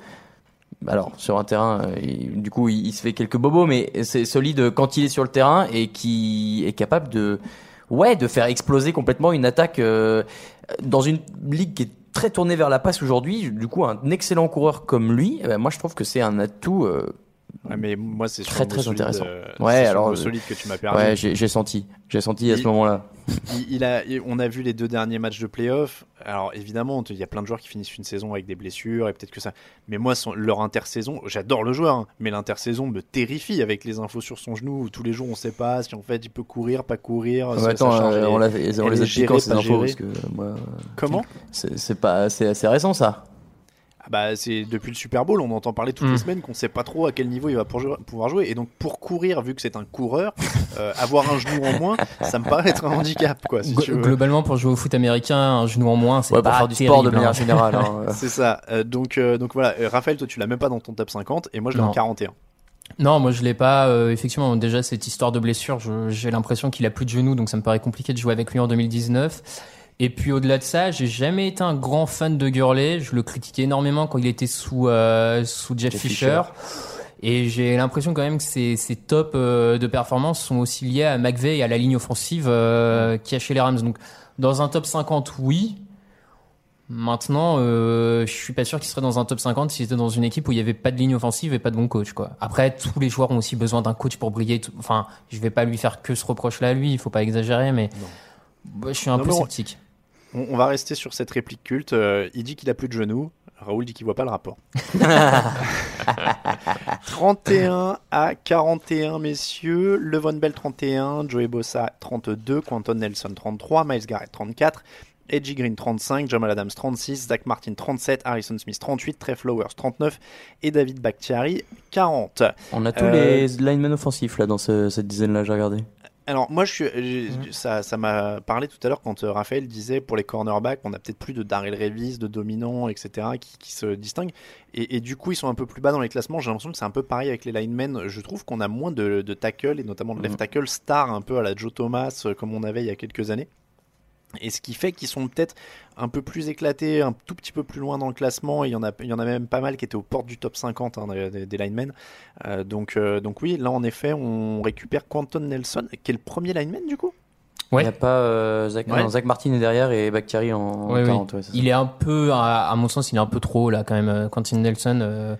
Alors sur un terrain, euh, du coup, il, il se fait quelques bobos, mais c'est solide quand il est sur le terrain et qui est capable de, ouais, de faire exploser complètement une attaque euh, dans une ligue qui est très tournée vers la passe aujourd'hui. Du coup, un excellent coureur comme lui, eh ben, moi je trouve que c'est un atout. euh, Ouais, mais moi, c'est très très solide, intéressant. euh, ouais, alors euh, solide que tu m'as perdu. Ouais, j'ai senti, j'ai senti à ce moment-là. Il, il a, on a vu les deux derniers matchs de playoff. Alors évidemment, il y a plein de joueurs qui finissent une saison avec des blessures et peut-être que ça. Mais moi, son- leur intersaison, j'adore le joueur, hein, mais l'intersaison me terrifie avec les infos sur son genou. tous les jours, on sait pas si en fait il peut courir, pas courir. Ça attends, euh, on, les a piquants ces pas infos parce que moi. Comment? c'est pas, c'est assez récent ça. Ah bah, c'est depuis le Super Bowl, on entend parler toutes Mm. les semaines qu'on sait pas trop à quel niveau il va pour- pouvoir jouer. Et donc pour courir, vu que c'est un coureur, <laughs> euh, avoir un genou en moins, ça me paraît être un handicap, quoi. Si Glo- tu veux. Globalement, pour jouer au foot américain, un genou en moins, c'est Ouais, pas pour faire du terrible, sport de hein. manière générale. hein. <laughs> C'est ça. Euh, donc, euh, donc voilà, Euh, Raphaël, toi tu l'as même pas dans ton top 50 et moi je l'ai en Non. 41. Non, moi je l'ai pas. euh, effectivement, déjà cette histoire de blessure, je- j'ai l'impression qu'il a plus de genoux, donc ça me paraît compliqué de jouer avec lui en 2019. Et puis au-delà de ça, j'ai jamais été un grand fan de Gurley. Je le critiquais énormément quand il était sous euh, sous Jeff, Jeff Fisher. Fisher. Et j'ai l'impression quand même que ces, ces tops euh, de performance sont aussi liés à McVeigh et à la ligne offensive euh, qui a chez les Rams. Donc dans un top 50, oui. Maintenant, euh, je suis pas sûr qu'il serait dans un top 50 s'il était dans une équipe où il y avait pas de ligne offensive et pas de bon coach, quoi. Après, tous les joueurs ont aussi besoin d'un coach pour briller. Enfin, je vais pas lui faire que ce reproche-là à lui. Il faut pas exagérer, mais Bah, je suis un Non, peu sceptique. On, on va rester sur cette réplique culte. Euh, il dit qu'il a plus de genoux. Raoul dit qu'il voit pas le rapport. <laughs> 31 à 41, messieurs. Levon Bell 31, Joey Bossa 32, Quentin Nelson 33, Miles Garrett 34, Edgy Green 35, Jamal Adams 36, Zach Martin 37, Harrison Smith 38, Trey Flowers 39 et David Bakhtiari 40. On a tous Euh, les linemen offensifs là dans ce- cette dizaine-là, j'ai regardé. Alors moi, je suis, j'ai- ça, ça m'a parlé tout à l'heure quand euh, Raphaël disait pour les cornerbacks, on a peut-être plus de Daryl Revis, de dominants, etc., qui, qui se distinguent. Et, et du coup, ils sont un peu plus bas dans les classements. J'ai l'impression que c'est un peu pareil avec les linemen. Je trouve qu'on a moins de, de tackle et notamment de left Mhm. tackle star un peu à la Joe Thomas euh, comme on avait il y a quelques années. Et ce qui fait qu'ils sont peut-être un peu plus éclatés, un tout petit peu plus loin dans le classement. Il y en a, il y en a même pas mal qui étaient aux portes du top 50 hein, des, des- linemen. Euh, donc, euh, donc oui, là en effet, on récupère Quentin Nelson, qui est le premier lineman du coup. Ouais. Il n'y a pas euh, Zach, Ouais. non, Zach Martin est derrière et Bakhtiari en Ouais, oui. 40. ouais, c'est ça. Il est un peu, à, à mon sens, il est un peu trop là quand même. Quentin Nelson. euh,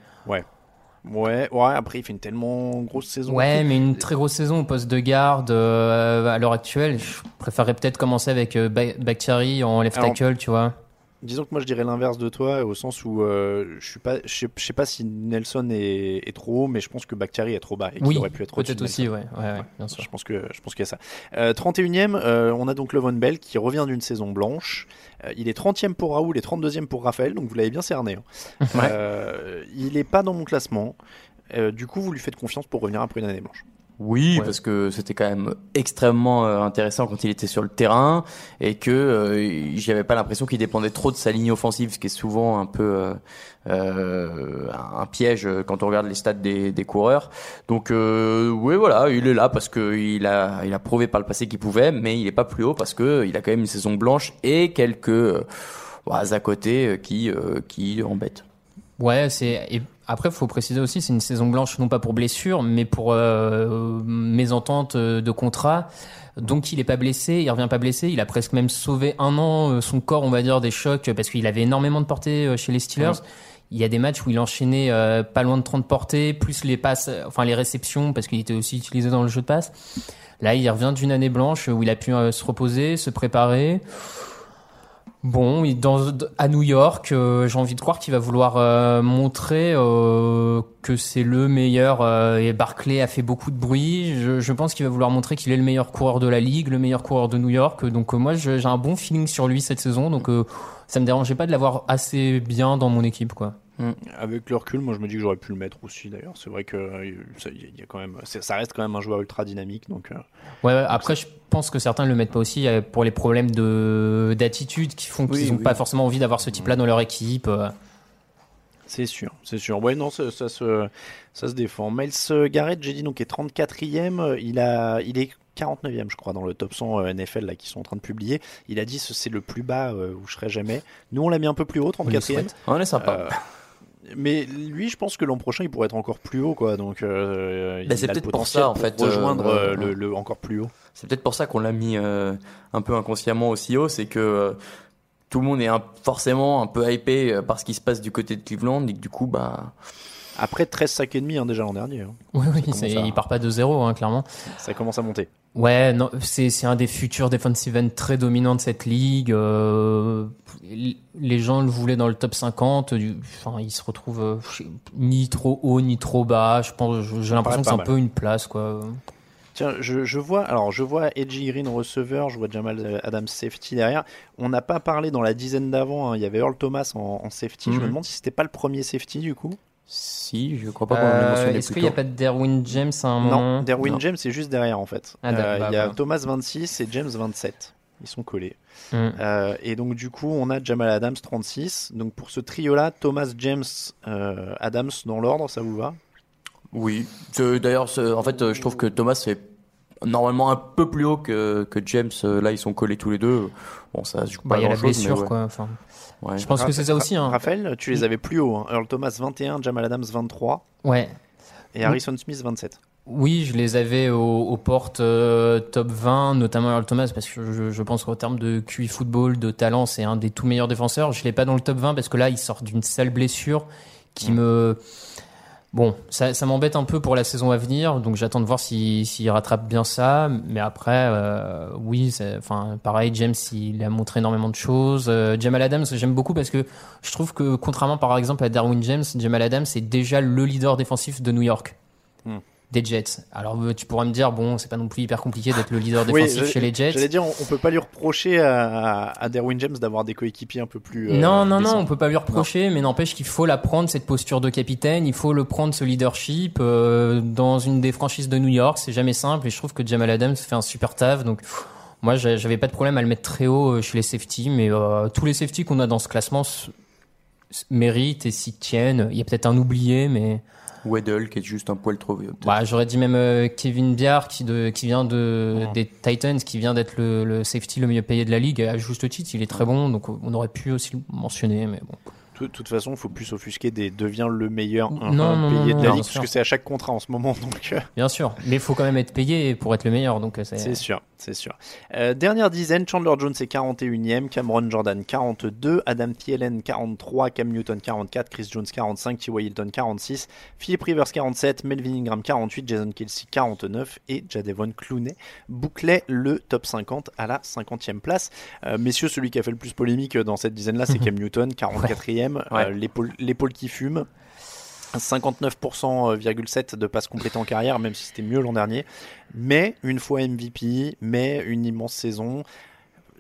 Ouais, ouais. Après, il fait une tellement grosse saison. Ouais, mais une très grosse saison au poste de garde euh, à l'heure actuelle. Je préférerais peut-être commencer avec euh, Ba- Bakhtiari en left Alors, tackle, tu vois. Disons que moi je dirais l'inverse de toi au sens où euh, je suis pas, je sais, je sais pas si Nelson est, est trop haut, mais je pense que Bakhtiari est trop bas et qu'il Oui, aurait pu être peut-être aussi, ouais, ouais, ouais, bien sûr. Je pense que je pense qu'il y a ça. Euh, 31e, euh, on a donc Levon Bell qui revient d'une saison blanche. Euh, il est 30e pour Raoul et 32e pour Raphaël, donc vous l'avez bien cerné. hein. Il est pas dans mon classement. Du coup, vous lui faites confiance pour revenir après une année blanche. Oui, Ouais. parce que c'était quand même extrêmement euh, intéressant quand il était sur le terrain et que euh, j'avais pas l'impression qu'il dépendait trop de sa ligne offensive, ce qui est souvent un peu euh, euh, un piège quand on regarde les stats des, des coureurs. Donc euh, oui, voilà, il est là parce que il a il a prouvé par le passé qu'il pouvait, mais il est pas plus haut parce que il a quand même une saison blanche et quelques euh, bah, à côté qui qui embêtent. Ouais, c'est après faut préciser aussi c'est une saison blanche non pas pour blessure mais pour euh, mésentente euh, de contrat. Donc il est pas blessé, il revient pas blessé, il a presque même sauvé un an euh, son corps on va dire des chocs parce qu'il avait énormément de portée euh, chez les Steelers. Il y a des matchs où il enchaînait euh, pas loin de 30 portées plus les passes enfin les réceptions parce qu'il était aussi utilisé dans le jeu de passe. Là, il revient d'une année blanche où il a pu euh, se reposer, se préparer. Bon, dans, à New York, euh, j'ai envie de croire qu'il va vouloir euh, montrer euh, que c'est le meilleur. euh, et Barclay a fait beaucoup de bruit. Je, je pense qu'il va vouloir montrer qu'il est le meilleur coureur de la ligue, le meilleur coureur de New York. Donc moi, j'ai un bon feeling sur lui cette saison. Donc ça me dérangeait pas de l'avoir assez bien dans mon équipe, quoi. Avec le recul, moi je me dis que j'aurais pu le mettre aussi d'ailleurs. C'est vrai que euh, ça, y a quand même, ça reste quand même un joueur ultra dynamique. Donc, euh, Ouais, après, je pense que certains ne le mettent pas aussi euh, pour les problèmes de d'attitude qui font qu'ils n'ont oui. pas forcément envie d'avoir ce type-là dans leur équipe. c'est sûr, c'est sûr. Ouais, non, ça, ça se, ça se défend. Miles Garrett, j'ai dit donc est 34e. euh, Il a, il est 49e, je crois, dans le top 100 euh, NFL là qui sont en train de publier. Il a dit ce c'est le plus bas où je serai jamais. Nous on l'a mis un peu plus haut, On lui 34e. souhaite. On est sympa. Euh, mais lui, je pense que l'an prochain, il pourrait être encore plus haut, quoi. Donc, euh, Bah, c'est peut-être pour ça, en fait, rejoindre euh, euh, le, le encore plus haut. C'est peut-être pour ça qu'on l'a mis euh, un peu inconsciemment aussi haut, c'est que tout le monde est un- forcément un peu hypé par ce qui se passe du côté de Cleveland et que du coup, bah, Après 13 sacs et demi hein, déjà l'an dernier. hein. Oui, oui, à- il part pas de zéro, hein, clairement. Ça commence à monter. Ouais, non, c'est un des futurs defensive ends très dominants de cette ligue. euh, les gens le voulaient dans le top 50. du- Enfin, il se retrouve euh, ni trop haut ni trop bas. Je pense, j'ai l'impression que c'est un mal. peu une place, quoi. Tiens, je, je vois, alors je vois Edgy Green receveur, je vois Jamal euh, Adams safety derrière. On n'a pas parlé dans la dizaine d'avant, hein, il y avait Earl Thomas en, en safety. Je me Mhm. demande si c'était pas le premier safety du coup. Si, je crois pas qu'on Euh, Est-ce qu'il n'y a pas de Derwin James à un moment Non, Derwin Non. James c'est juste derrière en fait. Ah, Euh, bah, il y a. Thomas 26 et James 27. Ils sont collés. Mm. Euh, et donc du coup, on a Jamal Adams 36. Donc pour ce trio-là, Thomas, James, euh, Adams dans l'ordre, ça vous va? Oui, d'ailleurs, en fait, je trouve que Thomas est normalement un peu plus haut que, que James. Là, ils sont collés tous les deux. Bon, ça se joue Bah, pas il y a la blessure, ouais. quoi. Enfin, Ouais. je pense que c'est ça aussi. Hein. Raphaël, tu les avais plus haut. Hein. Earl Thomas 21, Jamal Adams 23 Ouais. et Harrison Smith 27. Oui, je les avais aux, aux portes euh, top 20, notamment Earl Thomas, parce que je, je pense qu'en termes de QI football, de talent, c'est un des tout meilleurs défenseurs. Je l'ai pas dans le top 20 parce que là, il sort d'une sale blessure qui me... Bon, ça, ça m'embête un peu pour la saison à venir, donc j'attends de voir s'il s'il rattrape bien ça. Mais après, euh, oui, enfin, pareil, James, il a montré énormément de choses. Euh, Jamal Adams, j'aime beaucoup parce que je trouve que, contrairement par exemple à Darwin James, Jamal Adams est déjà le leader défensif de New York Hmm. Des Jets. Alors euh, tu pourras me dire, bon, c'est pas non plus hyper compliqué d'être le leader défensif chez les Jets. J'allais dire, on, on peut pas lui reprocher à, Derwin James d'avoir des coéquipiers un peu plus. euh, non, non, non, on peut pas lui reprocher, mais n'empêche qu'il faut la prendre, cette posture de capitaine, il faut le prendre, ce leadership, euh, dans une des franchises de New York, c'est jamais simple, et je trouve que Jamal Adams fait un super taf, donc pff, moi j'a- j'avais pas de problème à le mettre très haut chez les safety, mais euh, tous les safety qu'on a dans ce classement méritent et s'y tiennent. Il y a peut-être un oublié, mais Weddle qui est juste un poil trop vieux. bah, j'aurais dit même euh, Kevin Biard qui, de, qui vient de, des Titans, qui vient d'être le, le safety le mieux payé de la ligue, à juste titre, il est très bon, donc on aurait pu aussi le mentionner, mais bon. De toute façon, il faut plus s'offusquer des devient le meilleur Non, un- non, un non, payé non, de la bien ligue, sûr. parce que c'est à chaque contrat en ce moment. Donc, euh, Bien sûr, mais il faut quand même être payé pour être le meilleur, donc euh, c'est sûr, c'est sûr. Euh, dernière dizaine, Chandler Jones est 41e, Cameron Jordan 42, Adam Thielen 43, Cam Newton 44, Chris Jones 45, T.Y. Hilton 46, Philip Rivers 47, Melvin Ingram 48, Jason Kelsey 49 et Jadevon Clooney bouclait le top 50 à la 50e place. Euh, messieurs, celui qui a fait le plus polémique dans cette dizaine-là, c'est Cam Newton, 44e, Ouais. euh, l'épaule l'épaule qui fume. 59,7% de passes complétées en carrière, même si c'était mieux l'an dernier. Mais une fois MVP, mais une immense saison.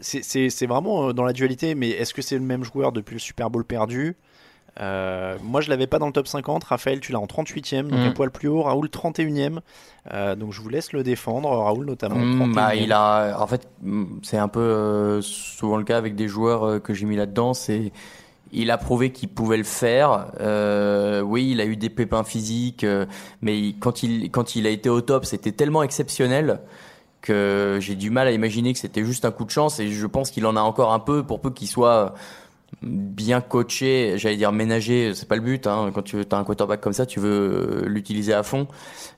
C'est- vraiment euh, dans la dualité, mais est-ce que c'est le même joueur depuis le Super Bowl perdu? Euh, moi, je l'avais pas dans le top 50. Raphaël, tu l'as en 38e, donc Mhm. un poil plus haut. Raoul, 31e. Euh, donc, je vous laisse le défendre. Raoul, notamment. Mm, bah, 31e. il a, en fait, mm, c'est un peu euh, souvent le cas avec des joueurs que j'ai mis là-dedans. C'est, il a prouvé qu'il pouvait le faire. Euh, oui, il a eu des pépins physiques, euh, mais quand il quand il a été au top, c'était tellement exceptionnel que j'ai du mal à imaginer que c'était juste un coup de chance. Et je pense qu'il en a encore un peu, pour peu qu'il soit bien coaché, j'allais dire ménager, c'est pas le but. Hein. Quand tu as un quarterback comme ça, tu veux l'utiliser à fond.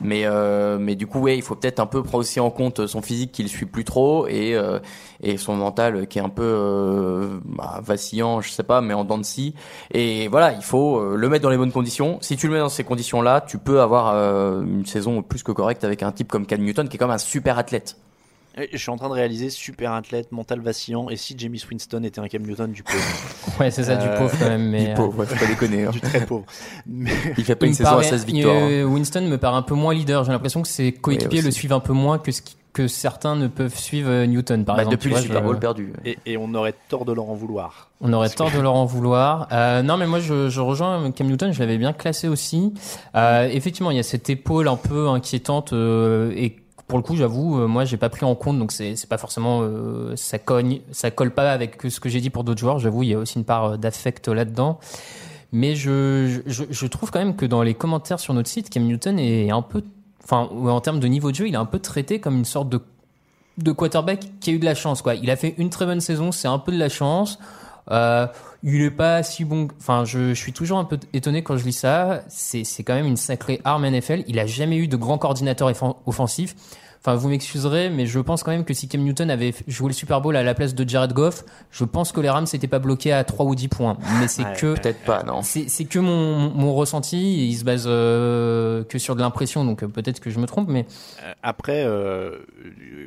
Mais euh, mais du coup, ouais, il faut peut-être un peu prendre aussi en compte son physique qui le suit plus trop et euh, et son mental qui est un peu euh, bah, vacillant, je sais pas, mais en dents de scie. Et voilà, il faut euh, le mettre dans les bonnes conditions. Si tu le mets dans ces conditions-là, tu peux avoir euh, une saison plus que correcte avec un type comme Cam Newton qui est comme un super athlète. Je suis en train de réaliser super athlète, mental vacillant. Et si Jamie Winston était un Cam Newton du pauvre <laughs> Ouais, c'est ça, du Euh, pauvre quand même. Mais, Du pauvre, ouais, faut pas déconner. hein. <laughs> Du très pauvre. Mais- <laughs> Il fait pas Il une saison à paraît- 16 victoires. euh, Winston me paraît un peu moins leader. J'ai l'impression que ses coéquipiers le suivent un peu moins que ce qui- que certains ne peuvent suivre euh, Newton, par Bah, exemple. depuis le vois, Super je- Bowl perdu. Et, et on aurait tort de leur en vouloir. On aurait tort de leur en vouloir. Euh, non, mais moi, je, je rejoins Cam Newton. Je l'avais bien classé aussi. Euh, effectivement, il y a cette épaule un peu inquiétante euh, et pour le coup, j'avoue, euh, moi, j'ai pas pris en compte, donc c'est pas forcément euh, ça cogne, ça colle pas avec ce que j'ai dit pour d'autres joueurs. J'avoue, il y a aussi une part euh, d'affect là-dedans. Mais je, je, trouve quand même que dans les commentaires sur notre site, Cam Newton est un peu, enfin, en termes de niveau de jeu, il est un peu traité comme une sorte de de quarterback qui a eu de la chance quoi. Il a fait une très bonne saison, c'est un peu de la chance. Il est pas si bon. Enfin, je, suis toujours un peu étonné quand je lis ça. C'est quand même une sacrée arme NFL. Il a jamais eu de grand coordinateur offensif. Enfin, vous m'excuserez, mais je pense quand même que si Cam Newton avait joué le Super Bowl à la place de Jared Goff, je pense que les Rams s'étaient pas bloqués à 3 ou 10 points. Mais c'est Ouais, que Peut-être pas, non. c'est que mon, mon ressenti. Il se base euh, que sur de l'impression, donc euh, peut-être que je me trompe, mais Euh, Après, euh,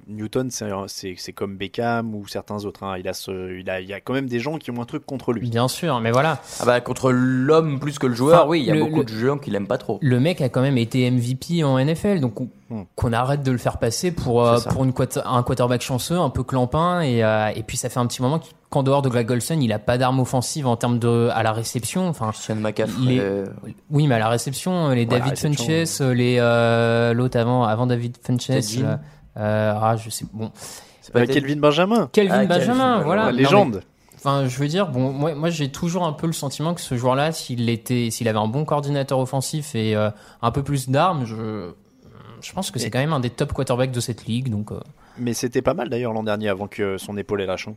Newton, c'est comme Beckham ou certains autres. hein. Il, a ce, il, a, il y a quand même des gens qui ont un truc contre lui. bien sûr. Mais voilà. Ah bah, contre l'homme plus que le joueur, Enfin, oui, il y a le- beaucoup le- de gens qui l'aiment pas trop. le mec a quand même été MVP en NFL, donc on- Hmm. qu'on arrête de le faire passer pour euh, pour une un quarterback chanceux, un peu clampin, et euh, et puis ça fait un petit moment qu'en dehors de Greg Olsen, il a pas d'arme offensive en termes de à la réception. Enfin, Christian McCaffrey. Les- euh, oui, mais à la réception, les Ouais, David réception, Funches, les euh, l'autre avant avant David Funches, euh, ah je sais bon, c'est pas Euh, Kelvin Benjamin, Kelvin Ah, Benjamin, voilà, la Non, légende. Enfin, je veux dire, bon, moi, moi j'ai toujours un peu le sentiment que ce joueur-là, s'il était, s'il avait un bon coordinateur offensif et euh, un peu plus d'armes, je, je pense que c'est quand même un des top quarterbacks de cette ligue. Donc, euh, Mais c'était pas mal d'ailleurs l'an dernier avant que son épaule ait lâché.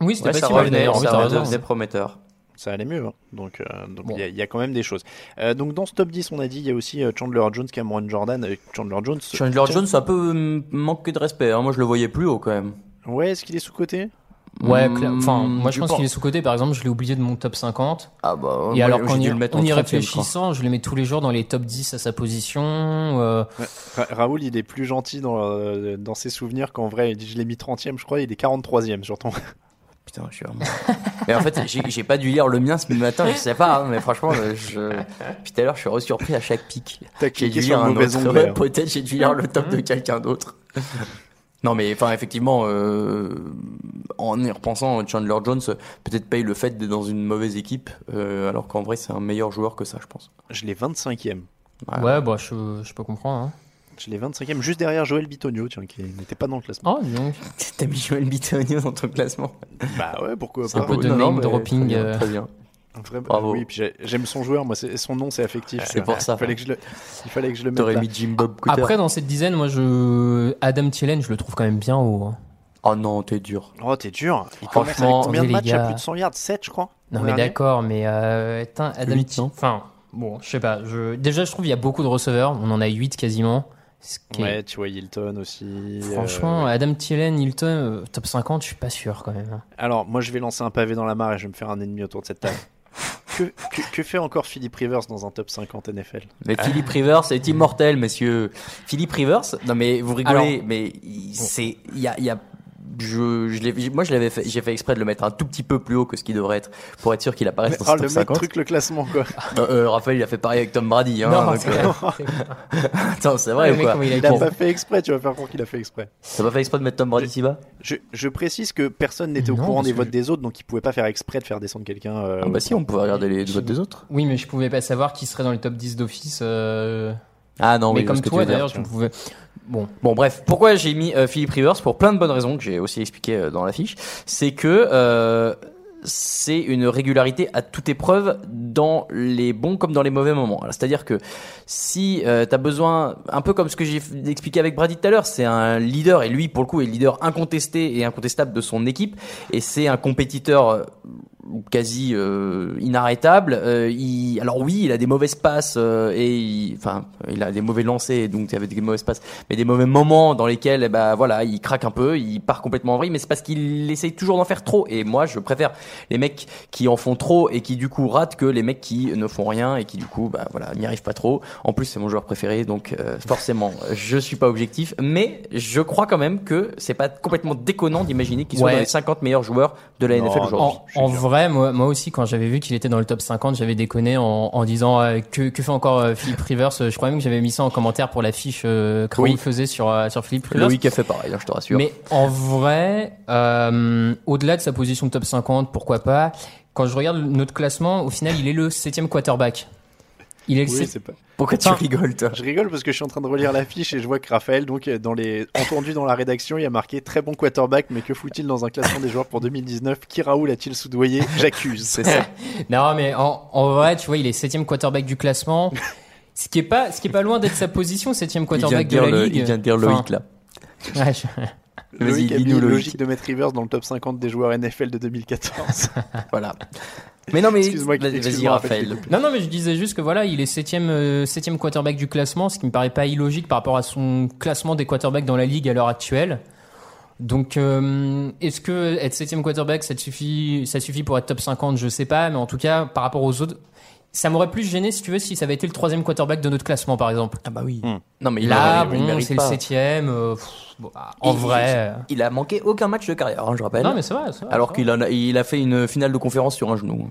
oui, c'était Ouais, pas ça si mal revenait, d'ailleurs. Oui, ça revenait, prometteur. Ça allait mieux. hein. Donc euh, donc il Bon. y, a- il y a quand même des choses. Euh, donc dans ce top 10, on a dit, il y a aussi Chandler Jones, Cameron Jordan. Chandler Jones. Chandler Jones, ça peut euh, manquer de respect. hein. Moi, je le voyais plus haut quand même. Ouais, est-ce qu'il est sous-côté Ouais, Hmm, enfin, moi je pense qu'il est sous-côté. Par exemple, je l'ai oublié de mon top 50. Ah bah, Et moi, alors qu'en y, en y 30e, réfléchissant, je le mets tous les jours dans les top 10 à sa position. euh, Ra- Raoul, il est plus gentil dans, euh, dans ses souvenirs qu'en vrai. Il dit, Je l'ai mis 30e, je crois. Il est 43e sur ton. <laughs> Putain, je suis vraiment. mais en fait, j'ai pas dû lire le mien ce matin, je sais pas, hein, mais franchement, euh, je. Puis tout à l'heure, je suis re-surpris à chaque pic. T'as J'ai dû sur lire le un autre. <laughs> Peut-être j'ai dû lire le top de quelqu'un d'autre. Non, mais enfin, effectivement, euh, en y repensant, Chandler Jones peut-être paye le fait d'être dans une mauvaise équipe, euh, alors qu'en vrai, c'est un meilleur joueur que ça, je pense. Je l'ai 25e. Ouais. Ouais, bah, je, je peux comprendre. Hein. Je l'ai 25e, juste derrière Joël Bitonio, tiens, qui n'était pas dans le classement. Oh, donc. <laughs> T'as mis Joel Bitonio dans ton classement. Bah ouais, pourquoi C'est un pas peu de name dropping, Très bien. euh. très bien. Vraiment, Bravo. Oui, puis j'aime son joueur, moi, son nom c'est affectif. C'est pour ça. Il fallait que je le, il fallait que je le mette. T'aurais mis Jim Bob Cooter. Après, dans cette dizaine, moi, je Adam Thielen, je le trouve quand même bien haut. hein. Oh non, t'es dur. Oh, t'es dur. Il commence avec Franchement, combien de matchs? À plus de 100 yards 7, je crois. Non mais d'accord, mais euh, putain, Adam Huit, Thi- non Enfin, bon, je sais pas. Je... Déjà, je trouve il y a beaucoup de receveurs. On en a 8 quasiment. Est- Ouais, tu vois Hilton aussi. Franchement, euh, Adam Thielen, Hilton, euh, top 50, je suis pas sûr quand même. hein. Alors, moi, je vais lancer un pavé dans la mare et je vais me faire un ennemi autour de cette table. Que, que, que fait encore Philip Rivers dans un top 50 NFL Mais Philippe Rivers est immortel, messieurs. Philippe Rivers, non mais vous rigolez, Alors- mais il- c'est, il y a, il y a, je, je l'ai- moi je l'avais fait, j'ai fait exprès de le mettre un tout petit peu plus haut que ce qu'il devrait être pour être sûr qu'il apparaisse dans ce le top mec 50. truc le classement, quoi. Euh, euh, Raphaël, il a fait pareil avec Tom Brady. Hein, non, donc, c'est euh, vrai, c'est vrai. <laughs> attends, c'est vrai Le ou quoi il a Il a été- pas fait exprès, tu vas faire croire qu'il a fait exprès. T'as pas fait exprès de mettre Tom Brady si bas Je, je précise que personne n'était au courant des votes je- des autres, donc il pouvait pas faire exprès de faire descendre quelqu'un. euh, Ah bah si, on pouvait regarder les votes des autres. Oui, mais je pouvais pas savoir qui serait dans les top 10 d'office. Ah non, mais oui, comme toi d'ailleurs, je pouvais. Bon, Bon bref, pourquoi j'ai mis euh, Philippe Rivers pour plein de bonnes raisons que j'ai aussi expliqué euh, dans la fiche, c'est que euh, c'est une régularité à toute épreuve dans les bons comme dans les mauvais moments. C'est-à-dire que si euh, tu as besoin, un peu comme ce que j'ai expliqué avec Brady tout à l'heure, c'est un leader et lui pour le coup est leader incontesté et incontestable de son équipe et c'est un compétiteur euh, quasi euh, inarrêtable. Euh, il, alors oui, il a des mauvaises passes euh, et il, enfin il a des mauvais lancers donc il avait des mauvaises passes, mais des mauvais moments dans lesquels eh ben voilà il craque un peu, il part complètement en vrille, mais c'est parce qu'il essaye toujours d'en faire trop. Et moi je préfère les mecs qui en font trop et qui du coup ratent que les mecs qui ne font rien et qui du coup bah voilà n'y arrivent pas trop. En plus c'est mon joueur préféré donc euh, forcément je suis pas objectif, mais je crois quand même que c'est pas complètement déconnant d'imaginer qu'il soit Ouais. dans les 50 meilleurs joueurs de la NFL aujourd'hui. en, en vrai, vrai, moi, moi aussi, quand j'avais vu qu'il était dans le top 50, j'avais déconné en, en disant euh, que, que fait encore euh, Philippe Rivers? Je crois même que j'avais mis ça en commentaire pour l'affiche euh, que Oui. faisait sur, euh, sur Philippe Rivers. Loïc a fait pareil, hein, je te rassure. Mais en vrai, euh, au-delà de sa position top 50, pourquoi pas Quand je regarde notre classement, au final, il est le septième quarterback. Il est le Oui, c'est pas. Pourquoi tu Enfin, rigoles, toi Je rigole parce que je suis en train de relire l'affiche et je vois que Raphaël, donc dans les entendu dans la rédaction, il y a marqué très bon quarterback, mais que fout-il dans un classement des joueurs pour 2019 Qui Raoul a-t-il soudoyé J'accuse. C'est ça. <laughs> Non, mais en, en vrai, tu vois, il est septième quarterback du classement. Ce qui est pas, ce qui est pas loin d'être sa position, septième de quarterback de, dire la le, ligue. il vient de dire Enfin, Loïc là. ouais, je- Loïc a mis logique de mettre Rivers dans le top 50 des joueurs NFL de 2014. <laughs> Voilà. Mais non, mais Excuse-moi, vas-y, Raphaël. Non, non, mais je disais juste que voilà, il est septième, euh, septième quarterback du classement, ce qui me paraît pas illogique par rapport à son classement des quarterbacks dans la ligue à l'heure actuelle. Donc, euh, est-ce que être septième quarterback, ça te suffit, ça suffit pour être top 50 Je sais pas, mais en tout cas, par rapport aux autres, ça m'aurait plus gêné si tu veux si ça avait été le troisième quarterback de notre classement, par exemple. Ah bah oui. Hmm. Non, mais il Là, il bon, c'est le septième. euh, pff, bon, bah, en Il- vrai. Il a manqué aucun match de carrière, hein, je rappelle. Non, mais c'est vrai. c'est vrai, Alors c'est qu'il a, il a fait une finale de conférence sur un genou.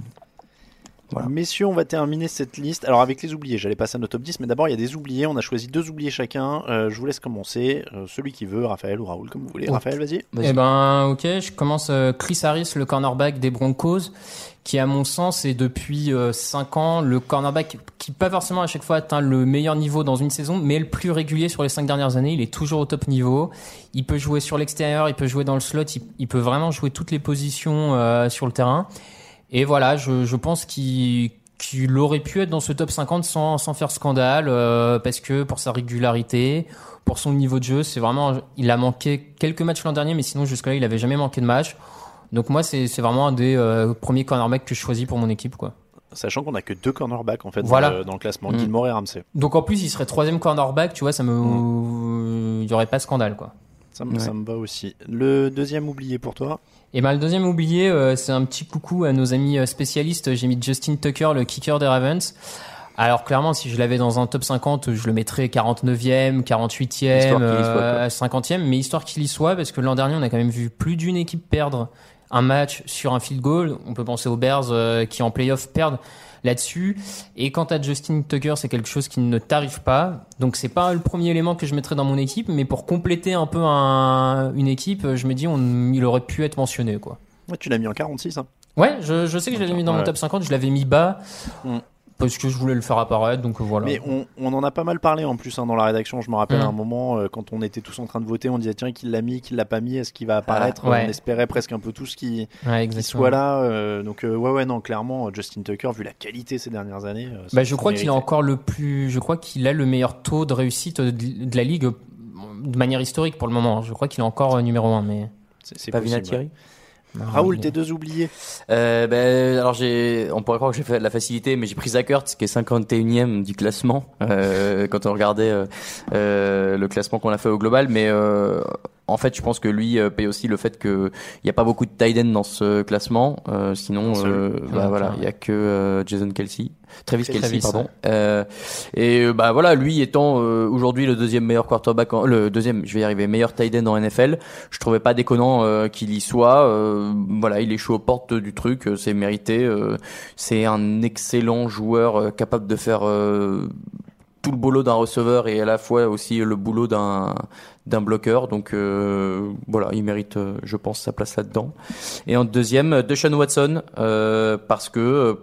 Voilà. Messieurs, on va terminer cette liste. Alors avec les oubliés, j'allais passer à notre top 10, mais d'abord il y a des oubliés. On a choisi deux oubliés chacun. Euh, je vous laisse commencer. Euh, celui qui veut, Raphaël ou Raoul, comme vous voulez. Oh. Raphaël, vas-y. Eh ben, ok, je commence euh, Chris Harris, le cornerback des Broncos, qui à mon sens est depuis 5 ans le cornerback qui pas forcément à chaque fois atteint le meilleur niveau dans une saison, mais le plus régulier sur les 5 dernières années. Il est toujours au top niveau. Il peut jouer sur l'extérieur, il peut jouer dans le slot, il, peut vraiment jouer toutes les positions euh, sur le terrain. Et voilà, je, pense qu'il qu'il aurait pu être dans ce top 50 sans, sans faire scandale, euh, parce que pour sa régularité, pour son niveau de jeu, c'est vraiment, il a manqué quelques matchs l'an dernier, mais sinon jusque-là, il avait jamais manqué de match. Donc moi, c'est c'est vraiment un des euh, premiers cornerbacks que je choisis pour mon équipe, quoi. Sachant qu'on a que deux cornerbacks en fait Voilà. dans, le, dans le classement, Mm. Gilmore et Ramsey. Donc en plus, il serait troisième cornerback, tu vois, ça me, il y aurait pas scandale, quoi. Ça, me- Ouais. ça me va aussi. Le deuxième oublié pour toi? Et ben le deuxième oublié, euh, c'est un petit coucou à nos amis euh, spécialistes. J'ai mis Justin Tucker, le kicker des Ravens. Alors clairement, si je l'avais dans un top 50, je le mettrais 49e, 48e, Histoire qu'il y soit, euh, 50e, mais histoire qu'il y soit, parce que l'an dernier, on a quand même vu plus d'une équipe perdre un match sur un field goal. On peut penser aux Bears euh, qui en playoff perdent là-dessus. Et quant à Justin Tucker, c'est quelque chose qui ne t'arrive pas. Donc c'est pas le premier élément que je mettrais dans mon équipe, mais pour compléter un peu un- une équipe, je me dis on, il aurait pu être mentionné quoi. Ouais, Tu l'as mis en 46. Hein. Ouais, je, je sais que je l'avais mis dans mon top 50, je l'avais mis bas Mm. Parce que je voulais le faire apparaître, donc voilà. Mais on, on en a pas mal parlé en plus hein, dans la rédaction. Je me rappelle Mm. à un moment euh, quand on était tous en train de voter, on disait tiens qui l'a mis, qui l'a pas mis, est-ce qu'il va apparaître? Ah, ouais. On espérait presque un peu tous qu'il ouais, qu'il soit là. euh, donc euh, ouais ouais non clairement Justin Tucker vu la qualité ces dernières années. euh, Bah, je crois qu'il a encore le plus, je crois qu'il a le meilleur taux de réussite de, de la ligue euh, de manière historique pour le moment. Je crois qu'il est encore euh, numéro 1 mais C'est- Pas Vinatieri ouais. Raoul, tes deux oubliés. Euh, ben, alors j'ai, on pourrait croire que j'ai fait de la facilité, mais j'ai pris Zach Ertz, qui est 51e du classement, euh, quand on regardait euh, euh, le classement qu'on a fait au global. Mais euh, en fait, je pense que lui euh, paye aussi le fait que il n'y a pas beaucoup de tight end dans ce classement. Euh, sinon, euh, bah, Ouais, voilà, il y a que euh, Jason Kelsey, Travis Travis, Kelsey, pardon. ouais. Euh, et euh, bah voilà, lui étant euh, aujourd'hui le deuxième meilleur quarterback, en- le deuxième, je vais y arriver, meilleur tight end en NFL. Je trouvais pas déconnant euh, qu'il y soit. Euh, voilà, il est chaud aux portes du truc, euh, c'est mérité. euh, c'est un excellent joueur euh, capable de faire euh, tout le boulot d'un receveur et à la fois aussi le boulot d'un d'un bloqueur. Donc euh, voilà, il mérite, euh, je pense, sa place là-dedans. Et en deuxième, Deshaun Watson, euh, parce que euh,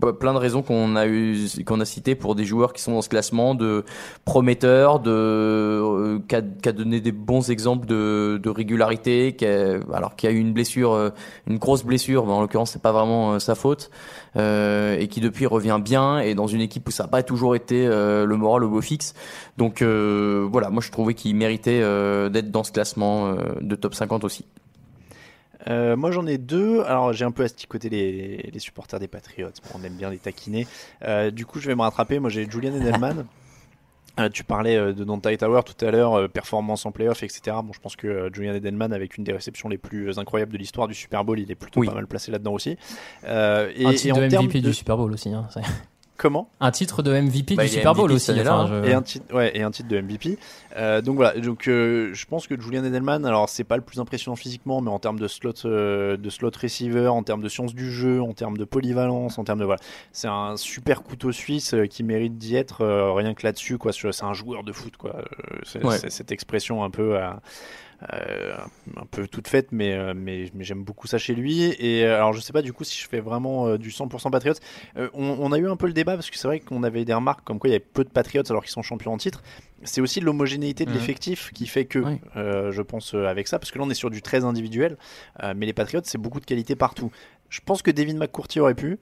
plein de raisons qu'on a eu qu'on a citées pour des joueurs qui sont dans ce classement de prometteurs de euh, qui a, donné des bons exemples de, régularité qui a, alors qui a eu une blessure euh, une grosse blessure mais en l'occurrence c'est pas vraiment euh, sa faute euh, et qui depuis revient bien et dans une équipe où ça n'a pas toujours été le moral au beau fixe. Donc voilà moi je trouvais qu'il méritait d'être dans ce classement de top 50 aussi Euh, moi j'en ai deux. Alors j'ai un peu asticoté les, les supporters des Patriots. Bon, on aime bien les taquiner. Euh, du coup je vais me rattraper. Moi j'ai Julian Edelman. <laughs> Euh, tu parlais euh, de Dante Tower tout à l'heure, euh, performance en playoff, etc. Bon, je pense que euh, Julian Edelman, avec une des réceptions les plus incroyables de l'histoire du Super Bowl, il est plutôt Oui. pas mal placé là-dedans aussi. Euh, et, un et titre en de MVP de- du Super Bowl aussi. Hein, Comment? Un titre de MVP Bah, du Super Bowl aussi. cette année-là, enfin, je- et un titre ouais et un titre de MVP Euh, donc voilà donc euh, je pense que Julian Edelman alors c'est pas le plus impressionnant physiquement mais en termes de slot euh, de slot receiver en termes de science du jeu en termes de polyvalence en termes de voilà c'est un super couteau suisse qui mérite d'y être rien que là-dessus quoi c'est un joueur de foot quoi c'est Ouais. cette expression un peu euh, un peu toute faite, mais, euh, mais, mais j'aime beaucoup ça chez lui. Et euh, alors, je sais pas du coup si je fais vraiment du 100% Patriots. On, on a eu un peu le débat parce que c'est vrai qu'on avait des remarques comme quoi il y avait peu de Patriots alors qu'ils sont champions en titre. C'est aussi l'homogénéité de l'effectif qui fait que, Oui. euh, je pense, euh, avec ça, parce que là on est sur du très individuel, euh, mais les Patriots c'est beaucoup de qualité partout. Je pense que David McCourty aurait pu.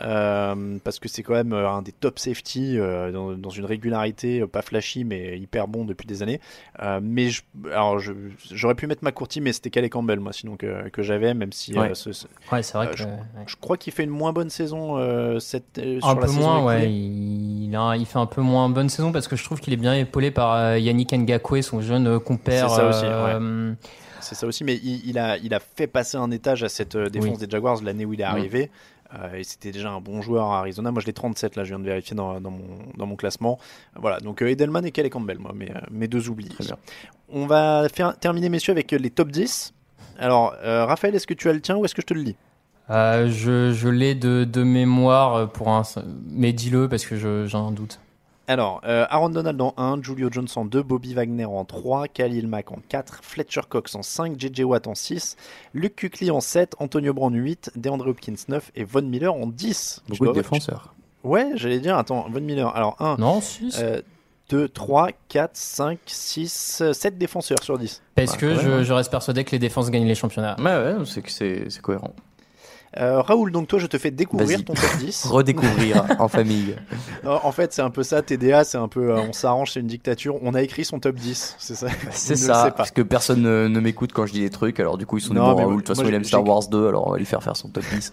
Euh, parce que c'est quand même euh, un des top safety euh, dans, dans une régularité euh, pas flashy mais hyper bon depuis des années. Mais je, alors j'aurais pu mettre McCourty mais c'était Calais Campbell moi sinon que, que j'avais même si Ouais. ce- ce- Ouais, c'est vrai que. je, ouais. je crois qu'il fait une moins bonne saison cette, sur Un la peu moins, ouais. Il, il a- il fait un peu moins bonne saison parce que je trouve qu'il est bien épaulé par Yannick Ngakwe, son jeune compère. C'est ça aussi, C'est ça aussi, mais il, il a, il a fait passer un étage à cette défense Oui. des Jaguars l'année où il est Mm. arrivé. Euh, et c'était déjà un bon joueur à Arizona. Moi, je l'ai 37, là, je viens de vérifier dans, dans mon, dans mon classement. Voilà, donc euh, Edelman et Kelly Campbell, moi, mes, euh, mes deux oubliés. Très bien. On va faire, terminer, messieurs, avec les top 10. Alors, euh, Raphaël, est-ce que tu as le tien ou est-ce que je te le lis? Euh, je je l'ai de, de mémoire pour un. Mais dis-le parce que je- j'ai un doute. Alors, euh, Aaron Donald en 1, Julio Jones en 2, Bobby Wagner en 3, Khalil Mack en 4, Fletcher Cox en 5, JJ Watt en 6, Luke Kuechly en 7, Antonio Brown 8, DeAndre Hopkins 9 et Von Miller en 10. Beaucoup Je de défenseurs. Ouais, j'allais dire, attends, Von Miller. Alors, 1, Non, 6. 2, 3, 4, 5, 6, 7 défenseurs sur 10. Parce Ouais, que je, je reste persuadé que les défenses gagnent les championnats. Ouais, ouais, c'est que c'est c'est cohérent. Euh, Raoul, donc toi, je te fais découvrir ton top 10. <laughs> Redécouvrir en famille. <laughs> Non, en fait, c'est un peu ça, TDA, c'est un peu, euh, on s'arrange, c'est une dictature. On a écrit son top 10, c'est ça. C'est <laughs> ça, parce que personne ne, ne m'écoute quand je dis des trucs, alors du coup ils sont des Non, bons mais Raoul. De toute façon, il aime Star Wars 2, alors on va lui faire faire son top 10.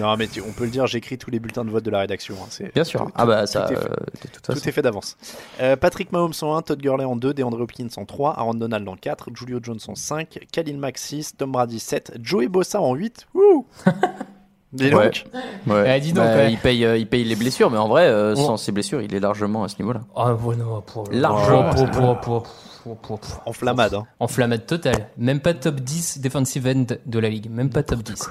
Non, mais tu- on peut le dire, j'écris tous les bulletins de vote de la rédaction. hein, Bien sûr. tout- Ah bah tout ça, est fait. euh, de toute. Tout fait d'avance. Euh, Patrick Mahomes en 1, Todd Gurley en 2, DeAndre Hopkins en 3, Aaron Donald en 4, Julio Jones en 5, Khalil Mack 6, Tom Brady 7, Joey Bossa en 8. Wouh Dis donc. Ouais. Ouais. Eh, dis donc, Bah, ouais. il, paye, euh, il paye les blessures, mais en vrai, euh, sans ses blessures, il est largement à ce niveau-là. Ah, ouais, non, pour, Largement. pour- pour- pour- pour- pour- pour- En flammade. Hein. En flammade totale. Même pas top 10 defensive end de la ligue. Même pas top 10.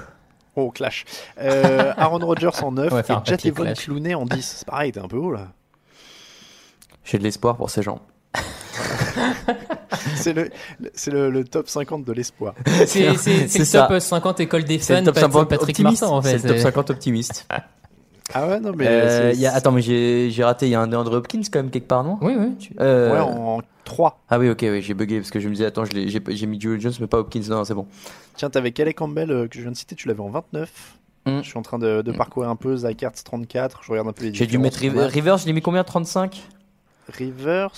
Oh, clash. Euh, Aaron Rodgers en 9 On va et faire un papier Jatevon clash. Clooney en 10. C'est pareil, t'es un peu haut là. J'ai de l'espoir pour ces gens. <laughs> <laughs> C'est le, c'est le, le top 50 de l'espoir. C'est c'est- c'est C'est le ça. top 50 école des C'est fans, le top Pat- 50 Patrick optimiste. Martin en fait. C'est le top 50 optimiste. <laughs> Ah ouais, non, mais. Euh, y a- attends, mais j'ai j'ai raté. Il y a un DeAndre Hopkins quand même quelque part, non? Oui, oui. tu- Euh, Ouais, en 3. Ah oui, ok, oui, j'ai bugué parce que je me disais, attends, je l'ai- j'ai j'ai mis Julio Jones, mais pas Hopkins. Non, c'est bon. Tiens, t'avais Kelly Campbell euh, que je viens de citer, tu l'avais en 29. Mm. Je suis en train de, de parcourir un peu. Zach Ertz 34. Je regarde un peu les J'ai dû mettre River, je l'ai mis combien 35 Rivers,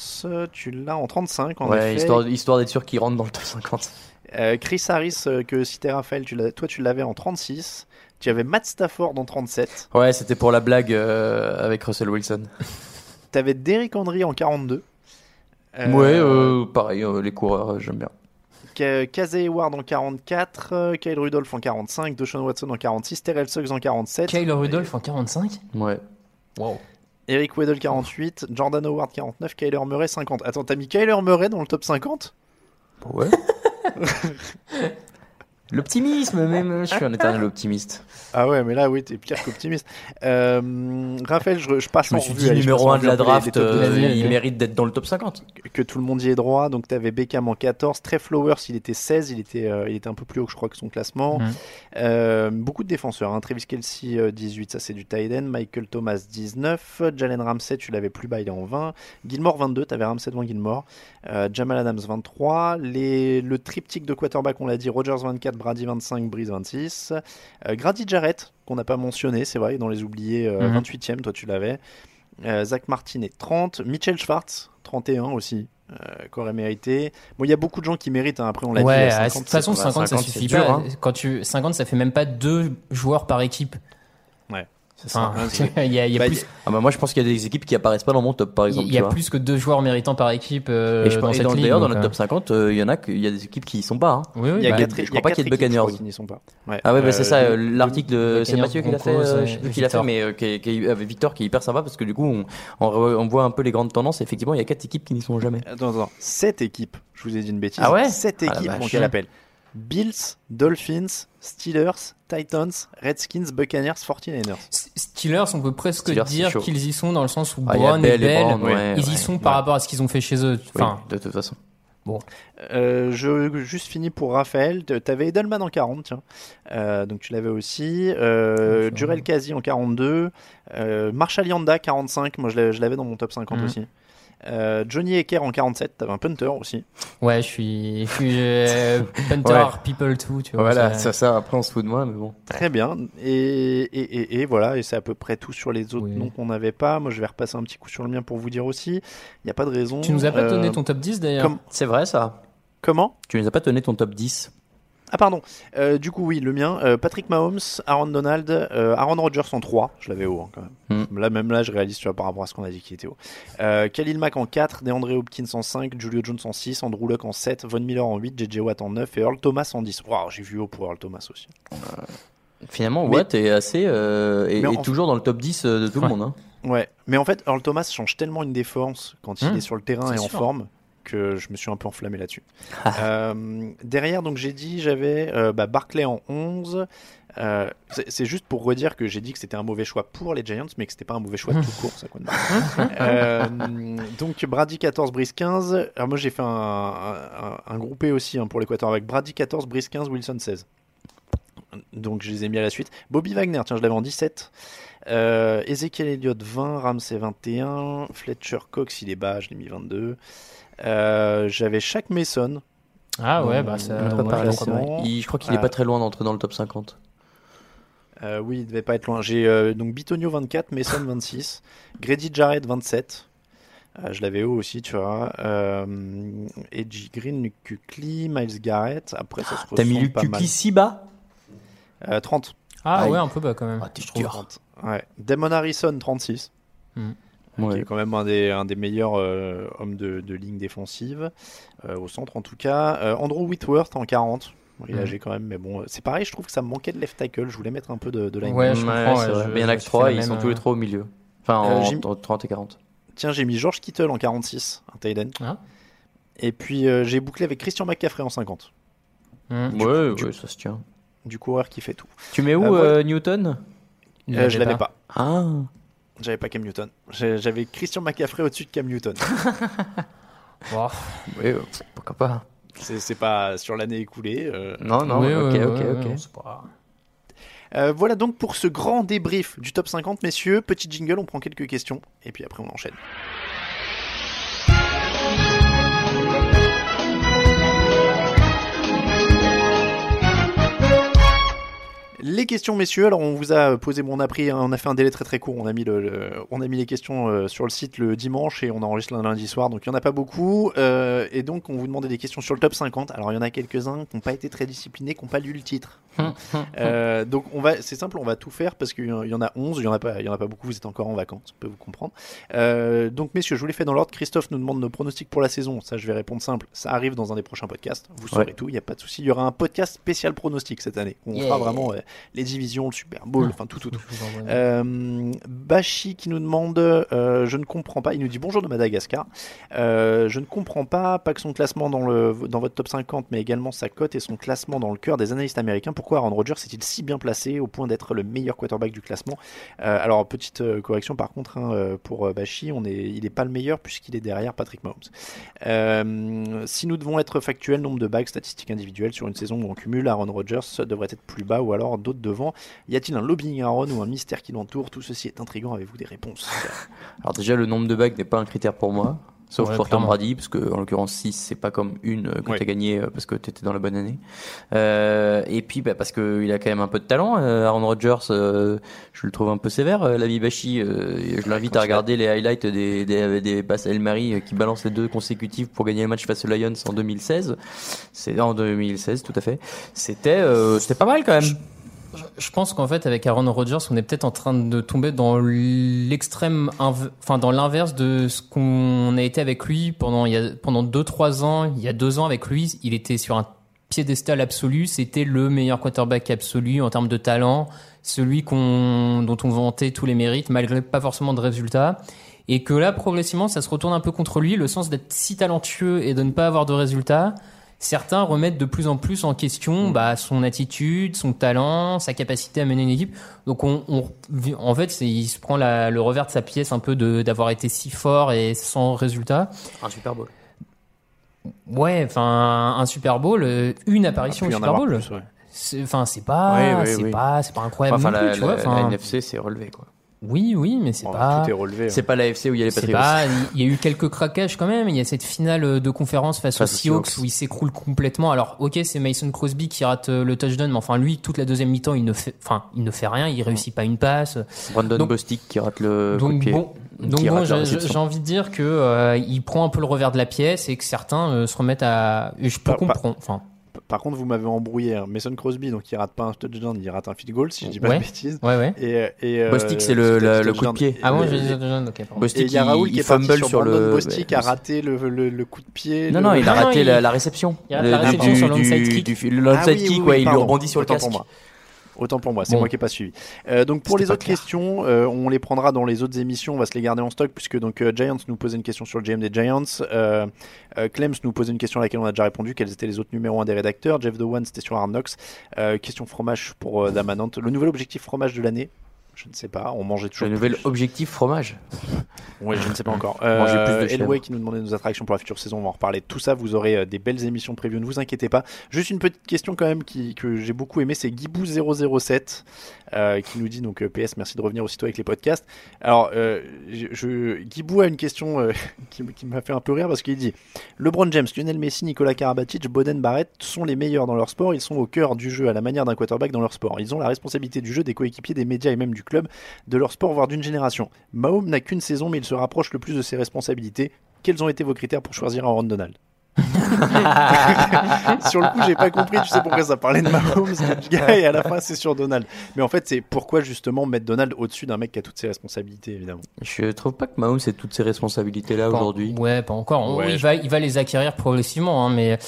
tu l'as en 35 en Ouais, effet. histoire, histoire d'être sûr qu'il rentre dans le top 50. Euh, Chris Harris, euh, que citait Raphaël, tu toi tu l'avais en 36. Tu avais Matt Stafford en 37. Ouais, c'était pour la blague euh, avec Russell Wilson. <laughs> Tu avais Derrick Henry en 42. Euh, Ouais, euh, pareil, euh, les coureurs, euh, j'aime bien. Kazay Ward en 44. euh, Kyle Rudolph en 45. Deshaun Watson en 46. Terrell Suggs en 47. Kyle Rudolph en 45 Ouais. Wow. Eric Weddle 48. Jordan Howard 49. Kyler Murray 50. Attends, t'as mis Kyler Murray dans le top 50 Ouais. <laughs> L'optimisme, même, je suis un éternel optimiste. Ah ouais, mais là, oui, t'es pire qu'optimiste. Euh, Raphaël, je, je passe Je me en suis revue, dit, allez, numéro passe en 1 de la draft, les euh, 10. il mérite d'être dans le top 50. que tout le monde y ait droit. Donc tu avais Beckham en 14, Trey Flowers il était 16, il était, euh, il était un peu plus haut que je crois que son classement. Euh, beaucoup de défenseurs, hein. Travis Kelsey euh, 18, ça c'est du tight end, Michael Thomas 19, Jalen Ramsey tu l'avais plus bas il est en 20, Gilmore 22, tu avais Ramsey devant Gilmore, Euh, Jamal Adams 23, les, le triptyque de quarterback on l'a dit, Rogers 24, Brady 25, Breeze 26, euh, Grady Jarrett qu'on n'a pas mentionné, c'est vrai, dans les oubliés, euh, Mhm. 28e, toi tu l'avais. Euh, Zach Martin est 30. Mitchell Schwartz, 31 aussi. Qu'aurait mérité. Bon, il y a beaucoup de gens qui méritent. hein. Après, on l'a Ouais, dit. de toute façon, 50, ça 50, suffit dur, pas. hein. Quand tu, 50, ça fait même pas deux joueurs par équipe. Ouais. Enfin, <laughs> il y a, il y a Bah, plus, Ah bah moi je pense qu'il y a des équipes qui apparaissent pas dans mon top par exemple. il y a plus que deux joueurs méritants par équipe euh, Et je pense cette dans- d'ailleurs dans notre euh, top 50, euh, il y en a que- il y a des équipes qui y sont pas. hein. Oui, oui, Il y a bah, quatre, je il y a crois pas qu'il y ait de Buccaneers. qui n'y sont pas. Ouais. Ah ouais, bah c'est Euh, ça, le- euh, l'article de c'est Mathieu qui l'a fait, euh, qui l'a fait, Victor. mais euh, qui, est- qui est- avec Victor qui est hyper sympa parce que du coup on, on, re- on voit un peu les grandes tendances. Effectivement, il y a quatre équipes qui n'y sont jamais. Attends, attends. 7 équipes. Je vous ai dit une bêtise. Ah ouais? 7 Ah équipes, elle appelle. Bills, Dolphins, Steelers, Titans, Redskins, Buccaneers, 49ers. S- Steelers, on peut presque Steelers, dire qu'ils y sont dans le sens où Ah, Brown et Bell et Bell, Brown, ouais, ils ouais, y sont par rapport à ce qu'ils ont fait chez eux. Enfin, Oui, de toute façon. Euh, je juste fini pour Raphaël. T- T'avais Edelman en 40, tiens. Euh, donc tu l'avais aussi. Euh, D'accord. Jurel Kazi en 42. Euh, Marshall Yanda 45. Moi je l'avais- je l'avais dans mon top 50 Mhm. aussi. Euh, Johnny Ecker en 47. T'avais un punter aussi. ouais, je suis, je suis euh, <laughs> punter, Ouais. people too, tu vois. Voilà, ça, ça, après on se fout de moi, mais bon. Très bien. Et, et, et, et voilà. Et c'est à peu près tout sur les autres Oui. noms qu'on n'avait pas. Moi je vais repasser un petit coup sur le mien pour vous dire aussi. Il n'y a pas de raison. Tu nous as pas Euh, donné ton top 10 d'ailleurs comme- C'est vrai ça. Comment? Tu nous as pas donné ton top 10. Ah pardon. Euh, du coup oui, le mien. euh, Patrick Mahomes, Aaron Donald, euh, Aaron Rodgers en 3. Je l'avais haut hein, quand même. Hmm. Là même là je réalise tu vois, par rapport à ce qu'on a dit qui était haut. Euh, Khalil Mack en 4, DeAndre Hopkins en 5, Julio Jones en 6, Andrew Luck en 7, Von Miller en 8, JJ Watt en 9 et Earl Thomas en 10. Waouh, j'ai vu haut pour Earl Thomas aussi. Finalement, Mais- Watt est assez euh, est, en- est toujours dans le top 10 euh, de tout le monde. Hein. Ouais, mais en fait Earl Thomas change tellement une défense quand il Hmm, est sur le terrain et en sûr. forme que je me suis un peu enflammé là-dessus. Euh, derrière, donc j'ai dit, j'avais euh, bah, Barclay en 11. Euh, c'est juste pour redire que j'ai dit que c'était un mauvais choix pour les Giants, mais que c'était pas un mauvais choix tout court, ça pas. <laughs> Euh, donc Brady 14, Brice 15. Alors moi j'ai fait un, un, un groupé aussi hein, pour l'équateur avec Brady 14, Brice 15, Wilson 16. Donc je les ai mis à la suite. Bobby Wagner, tiens, je l'avais en 17. Euh, Ezekiel Elliott 20, Ramsey 21, Fletcher Cox il est bas, je l'ai mis 22. Euh, J'avais Shaq Mason. Ah ouais, Euh, bah ça. je crois qu'il est Ah. pas très loin d'entrer dans le top 50. Euh, oui, il devait pas être loin. J'ai euh, donc Bitonio 24, Mason 26, Grady Jarrett 27. Euh, je l'avais haut aussi, tu vois. Euh, Edgy Green, Luke Kuechly, Miles Garrett. Après, ça se T'as mis Luke. Kuechly si bas? Euh, 30. Ah ouais, un peu bas quand même. Ah, t'es dur. 30. Ouais. Damon Harrison 36. qui Ouais. est quand même un des, un des meilleurs euh, hommes de, de ligne défensive, euh, au centre en tout cas. Euh, Andrew Whitworth en 40. Bon, Il Mhm. âgé quand même, mais bon, c'est pareil, je trouve que ça me manquait de left tackle. Je voulais mettre un peu de, de line. Ouais, je comprends, ouais, je- Mais il y en a que je fais 3, la ils sont tous les trois au milieu. Enfin, Euh, en- j'ai- entre 30 et 40. Tiens, j'ai mis George Kittle en 46, un tight end. Ah. Et puis euh, j'ai bouclé avec Christian McCaffrey en 50. Hum. Du ouais, coup, ouais, ça se tient. Du coureur qui fait tout. Tu mets où Euh, euh, Newton? Euh, je l'avais pas. Ah. J'avais pas Cam Newton. J'avais Christian McCaffrey au-dessus de Cam Newton. <laughs> Wow. Oui, euh, pourquoi pas. c'est pas sur l'année écoulée. euh. Non, non, Oui, ok, ouais, ok, ouais, ok. ouais, c'est pas- Euh, voilà donc pour ce grand débrief du top 50, messieurs. Petit jingle, on prend quelques questions et puis après on enchaîne. Les questions, messieurs. Alors, on vous a posé, bon, on a pris, on a fait un délai très très court. On a mis le, le- on a mis les questions euh, sur le site le dimanche et on enregistre le lundi soir. Donc, il y en a pas beaucoup. Euh, et donc, on vous demandait des questions sur le top 50. Alors, il y en a quelques-uns qui n'ont pas été très disciplinés, qui n'ont pas lu le titre. <laughs> Euh, donc, on va, c'est simple, on va tout faire parce qu'il y en- a 11. Il y en a pas, il y en a pas beaucoup. Vous êtes encore en vacances, on peut vous comprendre. Euh, donc, messieurs, je vous les fais dans l'ordre. Christophe nous demande nos pronostics pour la saison. Ça, je vais répondre simple. Ça arrive dans un des prochains podcasts. Vous saurez Ouais. tout. Il n'y a pas de souci. Il y aura un podcast spécial pronostic cette année. On Yeah. fera vraiment les divisions, le Super Bowl, enfin tout, tout, tout. Euh, Bashi qui nous demande, euh, je ne comprends pas, il nous dit bonjour de Madagascar. Euh, je ne comprends pas, pas que son classement dans, le, dans votre top 50, mais également sa cote et son classement dans le cœur des analystes américains. Pourquoi Aaron Rodgers est-il si bien placé au point d'être le meilleur quarterback du classement? Euh, Alors, petite correction par contre, hein, pour Bashi, on est, il n'est pas le meilleur puisqu'il est derrière Patrick Mahomes. Si nous devons être factuels, nombre de bagues statistiques individuelles sur une saison où on cumule, Aaron Rodgers devrait être plus bas ou alors d'autres devant. Y a-t-il un lobbying Aaron ou un mystère qui l'entoure? Tout ceci est intriguant. Avez-vous des réponses? <laughs> Alors déjà, le nombre de bagues n'est pas un critère pour moi. Sauf Ouais, pour Tom. Brady, parce que en l'occurrence 6, c'est pas comme une euh, que Ouais. t'as gagné euh, parce que t'étais dans la bonne année. Euh, et puis bah, parce qu'il a quand même un peu de talent. euh, Aaron Rodgers, euh, je le trouve un peu sévère. Euh, L'ami Bashi, euh, je l'invite à regarder les highlights des, des, des passes El Mari euh, qui balance les deux consécutives pour gagner le match face aux Lions en 2016. C'est en 2016, tout à fait. C'était euh, c'était pas mal quand même. Je pense qu'en fait, avec Aaron Rodgers, on est peut-être en train de tomber dans l'extrême, enfin dans l'inverse de ce qu'on a été avec lui pendant il y a pendant deux trois ans. Il y a deux ans avec lui, il était sur un piédestal absolu. C'était le meilleur quarterback absolu en termes de talent, celui dont on vantait tous les mérites, malgré pas forcément de résultats. Et que là, progressivement, ça se retourne un peu contre lui, le sens d'être si talentueux et de ne pas avoir de résultats certains remettent de plus en plus en question bah, son attitude, son talent, sa capacité à mener une équipe. Donc on, on en fait, il se prend la- le revers de sa pièce un peu de d'avoir été si fort et sans résultat. Un Super Bowl. Ouais, enfin un Super Bowl, euh, une apparition pu au Super Bowl. plus, ouais. C'est- Enfin, c'est pas, Oui, oui, c'est oui. pas, c'est pas incroyable Enfin, non la, plus, tu vois. la NFC, c'est relevé, quoi. Oui, oui, mais c'est pas. Tout est relevé. C'est pas la FC où il y a les C'est Patriots. pas, il y a eu quelques craquages quand même. Il y a cette finale de conférence face, Face aux Seahawks Seahawks. où il s'écroule complètement. Alors, ok, c'est Mason Crosby qui rate euh, le touchdown, mais enfin, lui, toute la deuxième mi-temps, il ne fait, enfin, il ne fait rien, il réussit pas une passe. Brandon Donc- Bostic qui rate le coup de Donc pied. bon, donc bon, j'ai- envie de dire que euh, il prend un peu le revers de la pièce et que certains euh, se remettent à. Je peux Pas- pas- comprendre. Enfin, Par contre, vous m'avez embrouillé. hein. Mason Crosby, donc il rate pas un touchdown, il rate un field goal, si je dis pas Ouais. de bêtises. ouais, ouais. Et, et, euh, Bostic, c'est le- le- le coup de pied. Ah bon, dit touchdown, ok, Bostic, il y a Raoul il, qui il est parti fumble sur, sur le. Bostic a raté le, le, le coup de pied. Non, le- non, il a Non, raté il- la, réception. il rate Le- la réception du- sur l'onside du- kick. L'onside Ah oui, kick, oui, ouais, il lui rebondit sur le casque. Autant pour moi, c'est Bon. moi qui n'ai pas suivi. Euh, donc pour les autres clair. questions, euh, on les prendra dans les autres émissions, on va se les garder en stock puisque donc euh, Giants nous posait une question sur le GM des Giants, Clems nous posait une question à laquelle on a déjà répondu, quels étaient les autres numéros 1 des rédacteurs, Jeff Dewan c'était sur Euh, question fromage pour Damanante, le nouvel objectif fromage de l'année, je ne sais pas, on mangeait toujours Le nouvel plus. objectif fromage. <laughs> Oui, je ne sais pas <laughs> encore. Manger plus de Euh. Elway qui nous demandait nos attractions pour la future saison, on va en reparler. Tout ça, vous aurez euh, des belles émissions prévues, ne vous inquiétez pas. Juste une petite question quand même qui, que j'ai beaucoup aimé, c'est Guibou007 euh, qui nous dit donc euh, PS, merci de revenir aussitôt avec les podcasts. Alors, euh, je, je- Guibou a une question euh, <laughs> qui, m'a fait un peu rire parce qu'il dit LeBron James, Lionel Messi, Nicolas Karabatic, Boden Barrett sont les meilleurs dans leur sport. Ils sont au cœur du jeu à la manière d'un quarterback dans leur sport. Ils ont la responsabilité du jeu, des coéquipiers, des médias et même du club, de leur sport, voire d'une génération. Mahomes n'a qu'une saison, mais il se rapproche le plus de ses responsabilités. Quels ont été vos critères pour choisir Aaron Donald? <laughs> Sur le coup, j'ai pas compris. Tu sais pourquoi ça parlait de Mahomes, et à la fin, c'est sur Donald. Mais en fait, c'est pourquoi justement mettre Donald au-dessus d'un mec qui a toutes ses responsabilités, évidemment. Je trouve pas que Mahomes ait toutes ces responsabilités-là aujourd'hui. Ouais, pas encore. On- Ouais, il, je- va, il va les acquérir progressivement, hein, mais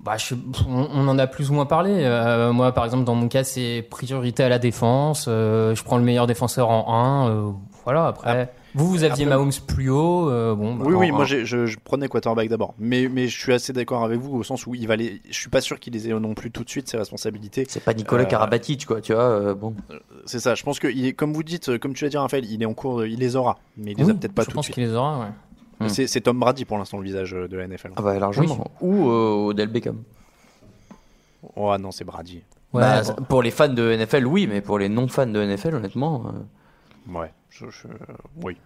bah, je- on, on en a plus ou moins parlé. Euh, moi, par exemple, dans mon cas, c'est priorité à la défense. Euh, je prends le meilleur défenseur en 1. euh, voilà, après. Vous, vous aviez après- Mahomes plus haut. euh, bon, bah, Oui, oui, en moi j'ai- je, je prenais quarterback d'abord. Mais, mais je suis assez d'accord avec vous au sens où il va les... je suis pas sûr qu'il les ait non plus tout de suite ses responsabilités. C'est pas Nicolas Euh, Karabatic, quoi, tu vois. euh, bon. C'est ça, je pense que, il est, comme vous dites, comme tu l'as dit Raphaël, il est en cours, il les aura. Mais il les Oui, a peut-être pas je tout de pense suite. qu'il les aura, ouais. Hmm. C'est Tom Brady pour l'instant le visage de la NFL. Ah bah largement. Ou euh, Odell Beckham. Oh ah non, c'est Brady. Ouais, Bah, bon. Pour les fans de NFL, oui, mais pour les non-fans de NFL, honnêtement. Ouais, je, je- oui.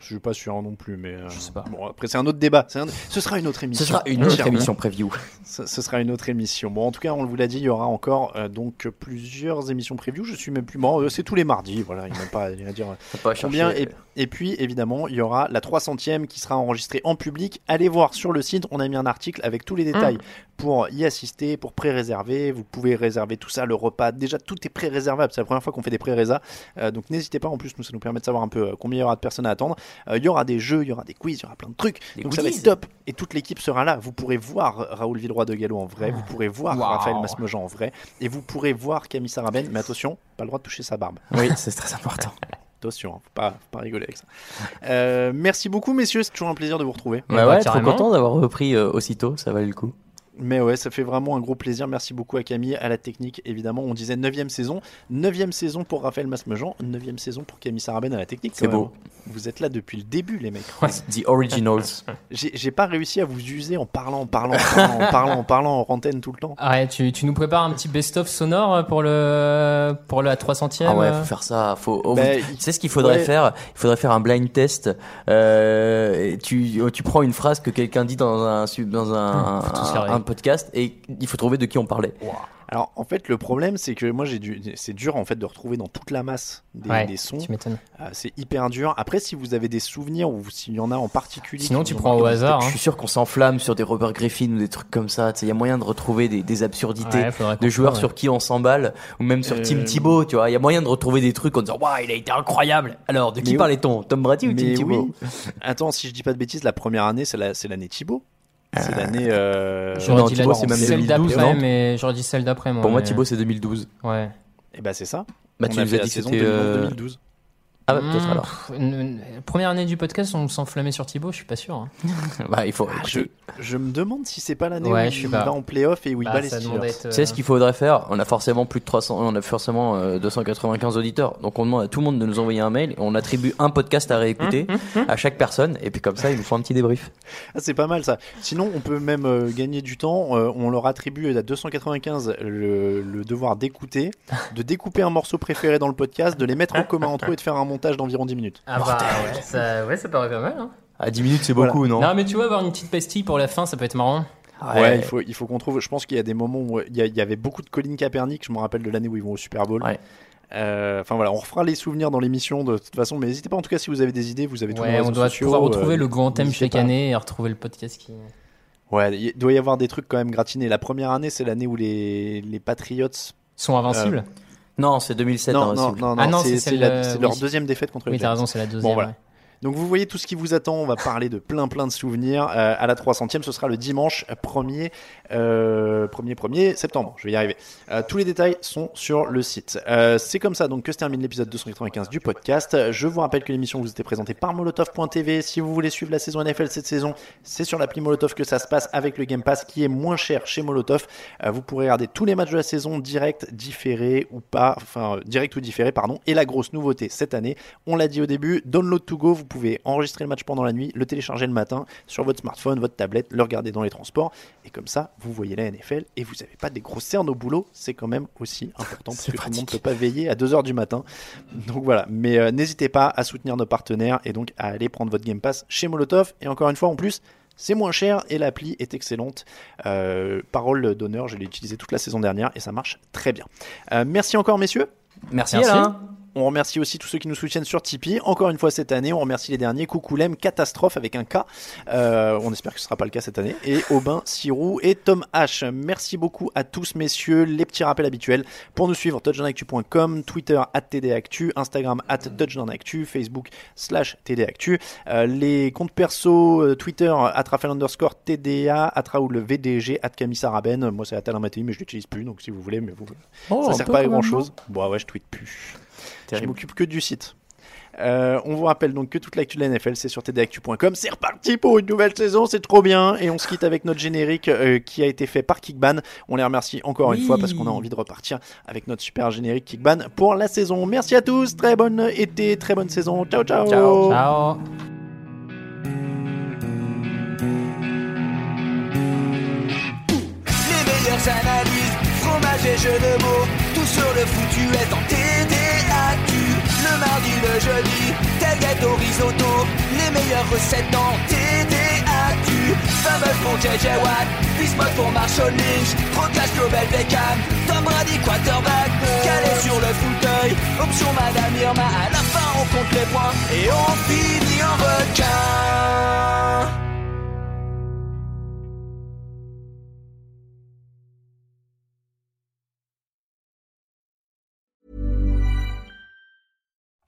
Je suis pas sûr non plus, mais. euh, Je sais pas. Bon, après, c'est un autre débat. Un- Ce sera une autre émission. Ce sera une autre émission preview. Ce, ce sera une autre émission. Bon, en tout cas, on vous l'a dit, il y aura encore euh, donc plusieurs émissions preview. Je suis même plus bon. euh, c'est tous les mardis. Voilà, il n'y a pas à dire. pas Combien et, et puis évidemment, il y aura la 300e qui sera enregistrée en public. Allez voir sur le site, on a mis un article avec tous les détails pour y assister, pour pré-réserver. Vous pouvez réserver tout ça, le repas. Déjà, tout est pré-réservable. C'est la première fois qu'on fait des pré-résas. Euh, donc n'hésitez pas. En plus, nous, ça nous permet de savoir un peu combien il y aura de personnes à attendre. Euh, il y aura des jeux, il y aura des quiz, il y aura plein de trucs. Des donc ça va être top. Et toute l'équipe sera là. Vous pourrez voir Raoul Villeroy de Gallo en vrai. Vous pourrez voir Wow. Raphaël Masmejean en vrai. Et vous pourrez voir Camille Sarabène. Mais attention, pas le droit de toucher sa barbe. Oui, c'est très important. <laughs> Attention, hein, faut pas, faut pas rigoler avec ça. Euh, merci beaucoup, messieurs. C'est toujours un plaisir de vous retrouver. Bah bah, ouais, trop carrément. content d'avoir repris euh, aussitôt, ça valait le coup. Mais ouais, ça fait vraiment un gros plaisir. Merci beaucoup à Camille, à la technique, évidemment. On disait 9 saison. 9 saison pour Raphaël Masmejean. 9 saison pour Camille Sarabène à la technique. C'est beau. Vous êtes là depuis le début, les mecs. The Originals. <laughs> J'ai pas réussi à vous user en parlant, en parlant, en parlant, en parlant, en parlant en antenne tout le temps. Ah ouais, tu, tu nous prépares un petit best-of sonore pour, le, pour la 300e Ah ouais, euh faut faire ça. Faut... oh, Bah, vous- tu sais ce qu'il faudrait ouais. faire? Il faudrait faire un blind test. Euh, tu, tu prends une phrase que quelqu'un dit dans un, dans un, un, faire un podcast et il faut trouver de qui on parlait. Alors en fait le problème c'est que moi j'ai dû c'est dur en fait de retrouver dans toute la masse des, Ouais, des sons. Euh, c'est hyper dur. Après si vous avez des souvenirs ou s'il y en a en particulier. Sinon, tu prends au hasard. Je suis sûr qu'on s'enflamme sur des Robert Griffin ou des trucs comme ça. Tu sais, Il y a moyen de retrouver des, des absurdités Ouais, de joueurs sur qui on s'emballe, ou même sur Euh, Tim Thibault. Tu vois, il y a moyen de retrouver des trucs en disant Waouh, il a été incroyable. Alors, de qui parlait-on? Tom Brady ou Tim Thibault? oui. Attends, si je dis pas de bêtises, la première année, c'est la- c'est l'année Thibaut. C'est l'année. Euh... J'aurais non, dit tu la- vois, c'est même celle 2012, d'après, non mais j'aurais dit celle d'après, moi. Pour moi, mais- Thibault, c'est 2012. Ouais. Et bah c'est ça. Bah, On tu a dit que saison c'était. euh, 2012. Ah, bah, peut-être Mmh, alors. pff, une- une- Première année du podcast, on s'enflammait sur Thibaut, je suis pas sûr. hein. <laughs> Bah, il faut. Ah, je, je me demande si c'est pas l'année Ouais, où je il sais pas. va en playoff et où il Bah, bat les ça demande Steelers. d'être, Tu sais ce euh, qu'il faudrait faire? On a forcément plus de 300, on a forcément euh, 295 auditeurs. Donc on demande à tout le monde de nous envoyer un mail et on attribue un podcast à réécouter <laughs> à chaque personne et puis comme ça ils nous font un petit débrief. Ah, c'est pas mal ça. Sinon, on peut même euh, gagner du temps. Euh, on leur attribue à 295 le, le devoir d'écouter, de découper un morceau préféré dans le podcast, de les mettre en commun entre eux et de faire un montage d'environ 10 minutes. Ah bah ouais, ça, ouais, ça paraît pas mal. Hein. À 10 minutes c'est Voilà. beaucoup non Non, mais tu vois, avoir une petite pastille pour la fin, ça peut être marrant. Ouais, il faut, il faut qu'on trouve. Je pense qu'il y a des moments où il y, a- il y avait beaucoup de Colin Kaepernick. Je me rappelle de l'année où ils vont au Super Bowl. Ouais. Euh, Enfin voilà, on refera les souvenirs dans l'émission de toute façon. Mais n'hésitez pas en tout cas si vous avez des idées, vous avez nos Ouais, on doit sociaux, pouvoir retrouver euh, le grand thème chaque pas. année et retrouver le podcast qui. Ouais, il doit y avoir des trucs quand même gratinés. La première année, c'est l'année où les, les Patriots Sont invincibles Non, c'est 2007 non, non, Invincible. non, non, Ah non, c'est leur oui. deuxième défaite contre les Oui, t'as raison, c'est la deuxième. Bon, voilà. ouais. Donc vous voyez tout ce qui vous attend. On va parler de plein plein de souvenirs euh, à la 300e. Ce sera le dimanche 1er, euh, 1er, 1er septembre. Je vais y arriver. Euh, tous les détails sont sur le site. Euh, c'est comme ça donc que se termine l'épisode 295 du podcast. Je vous rappelle que l'émission vous était présentée par Molotov.tv. Si vous voulez suivre la saison NFL cette saison, c'est sur l'appli Molotov que ça se passe avec le Game Pass qui est moins cher chez Molotov. Vous pourrez regarder tous les matchs de la saison direct, différés ou pas, enfin direct ou différé pardon. Et la grosse nouveauté cette année, on l'a dit au début, download to go. Pouvez enregistrer le match pendant la nuit, le télécharger le matin sur votre smartphone, votre tablette, le regarder dans les transports. Et comme ça, vous voyez la NFL et vous n'avez pas des grosses cernes au boulot. C'est quand même aussi important parce que tout le monde ne peut pas veiller à 2h du matin. Donc voilà. Mais euh, n'hésitez pas à soutenir nos partenaires et donc à aller prendre votre Game Pass chez Molotov. Et encore une fois, en plus, c'est moins cher et l'appli est excellente. Euh, parole d'honneur, je l'ai utilisé toute la saison dernière et ça marche très bien. Euh, merci encore, messieurs. Merci, Merci. Alain. On remercie aussi tous ceux qui nous soutiennent sur Tipeee. Encore une fois cette année, on remercie les derniers. Coucoulem, Catastrophe avec un K. Euh, on espère que ce ne sera pas le cas cette année. Et Aubin, Sirou et Tom H. Merci beaucoup à tous messieurs. Les petits rappels habituels. Pour nous suivre, touchdownactu.com, Twitter at TDActu, Instagram at touchdownactu, Facebook slash TDActu. Euh, les comptes perso, euh, Twitter at Raphaël underscore TDA, at Raoul VDG, at Camille Saraben. Moi c'est Atal Mattei mais je l'utilise plus. Donc si vous voulez, mais vous, Oh, ça sert pas à grand chose. Bon ouais, je tweete plus. Je m'occupe que du site. Euh, on vous rappelle donc que toute l'actu de la NFL, c'est sur tdactu.com. C'est reparti pour une nouvelle saison, c'est trop bien. Et on se quitte avec notre générique euh, qui a été fait par Kickban. On les remercie encore une fois parce qu'on a envie de repartir avec notre super générique Kickban pour la saison. Merci à tous, très bonne été, très bonne saison. Ciao, ciao. Ciao. Ciao. Les meilleures analyses, fromage et jeux de mots, tout sur le foutu est. Le jeudi, tel gâteau risotto, les meilleures recettes dans TDAQ. Fameux pour JJ Watt, Bismuth pour Marshall Lynch, Procast Global Beckham, Tom Brady quarterback, calé sur le fauteuil, option Madame Irma, à la fin on compte les points et on finit en requin.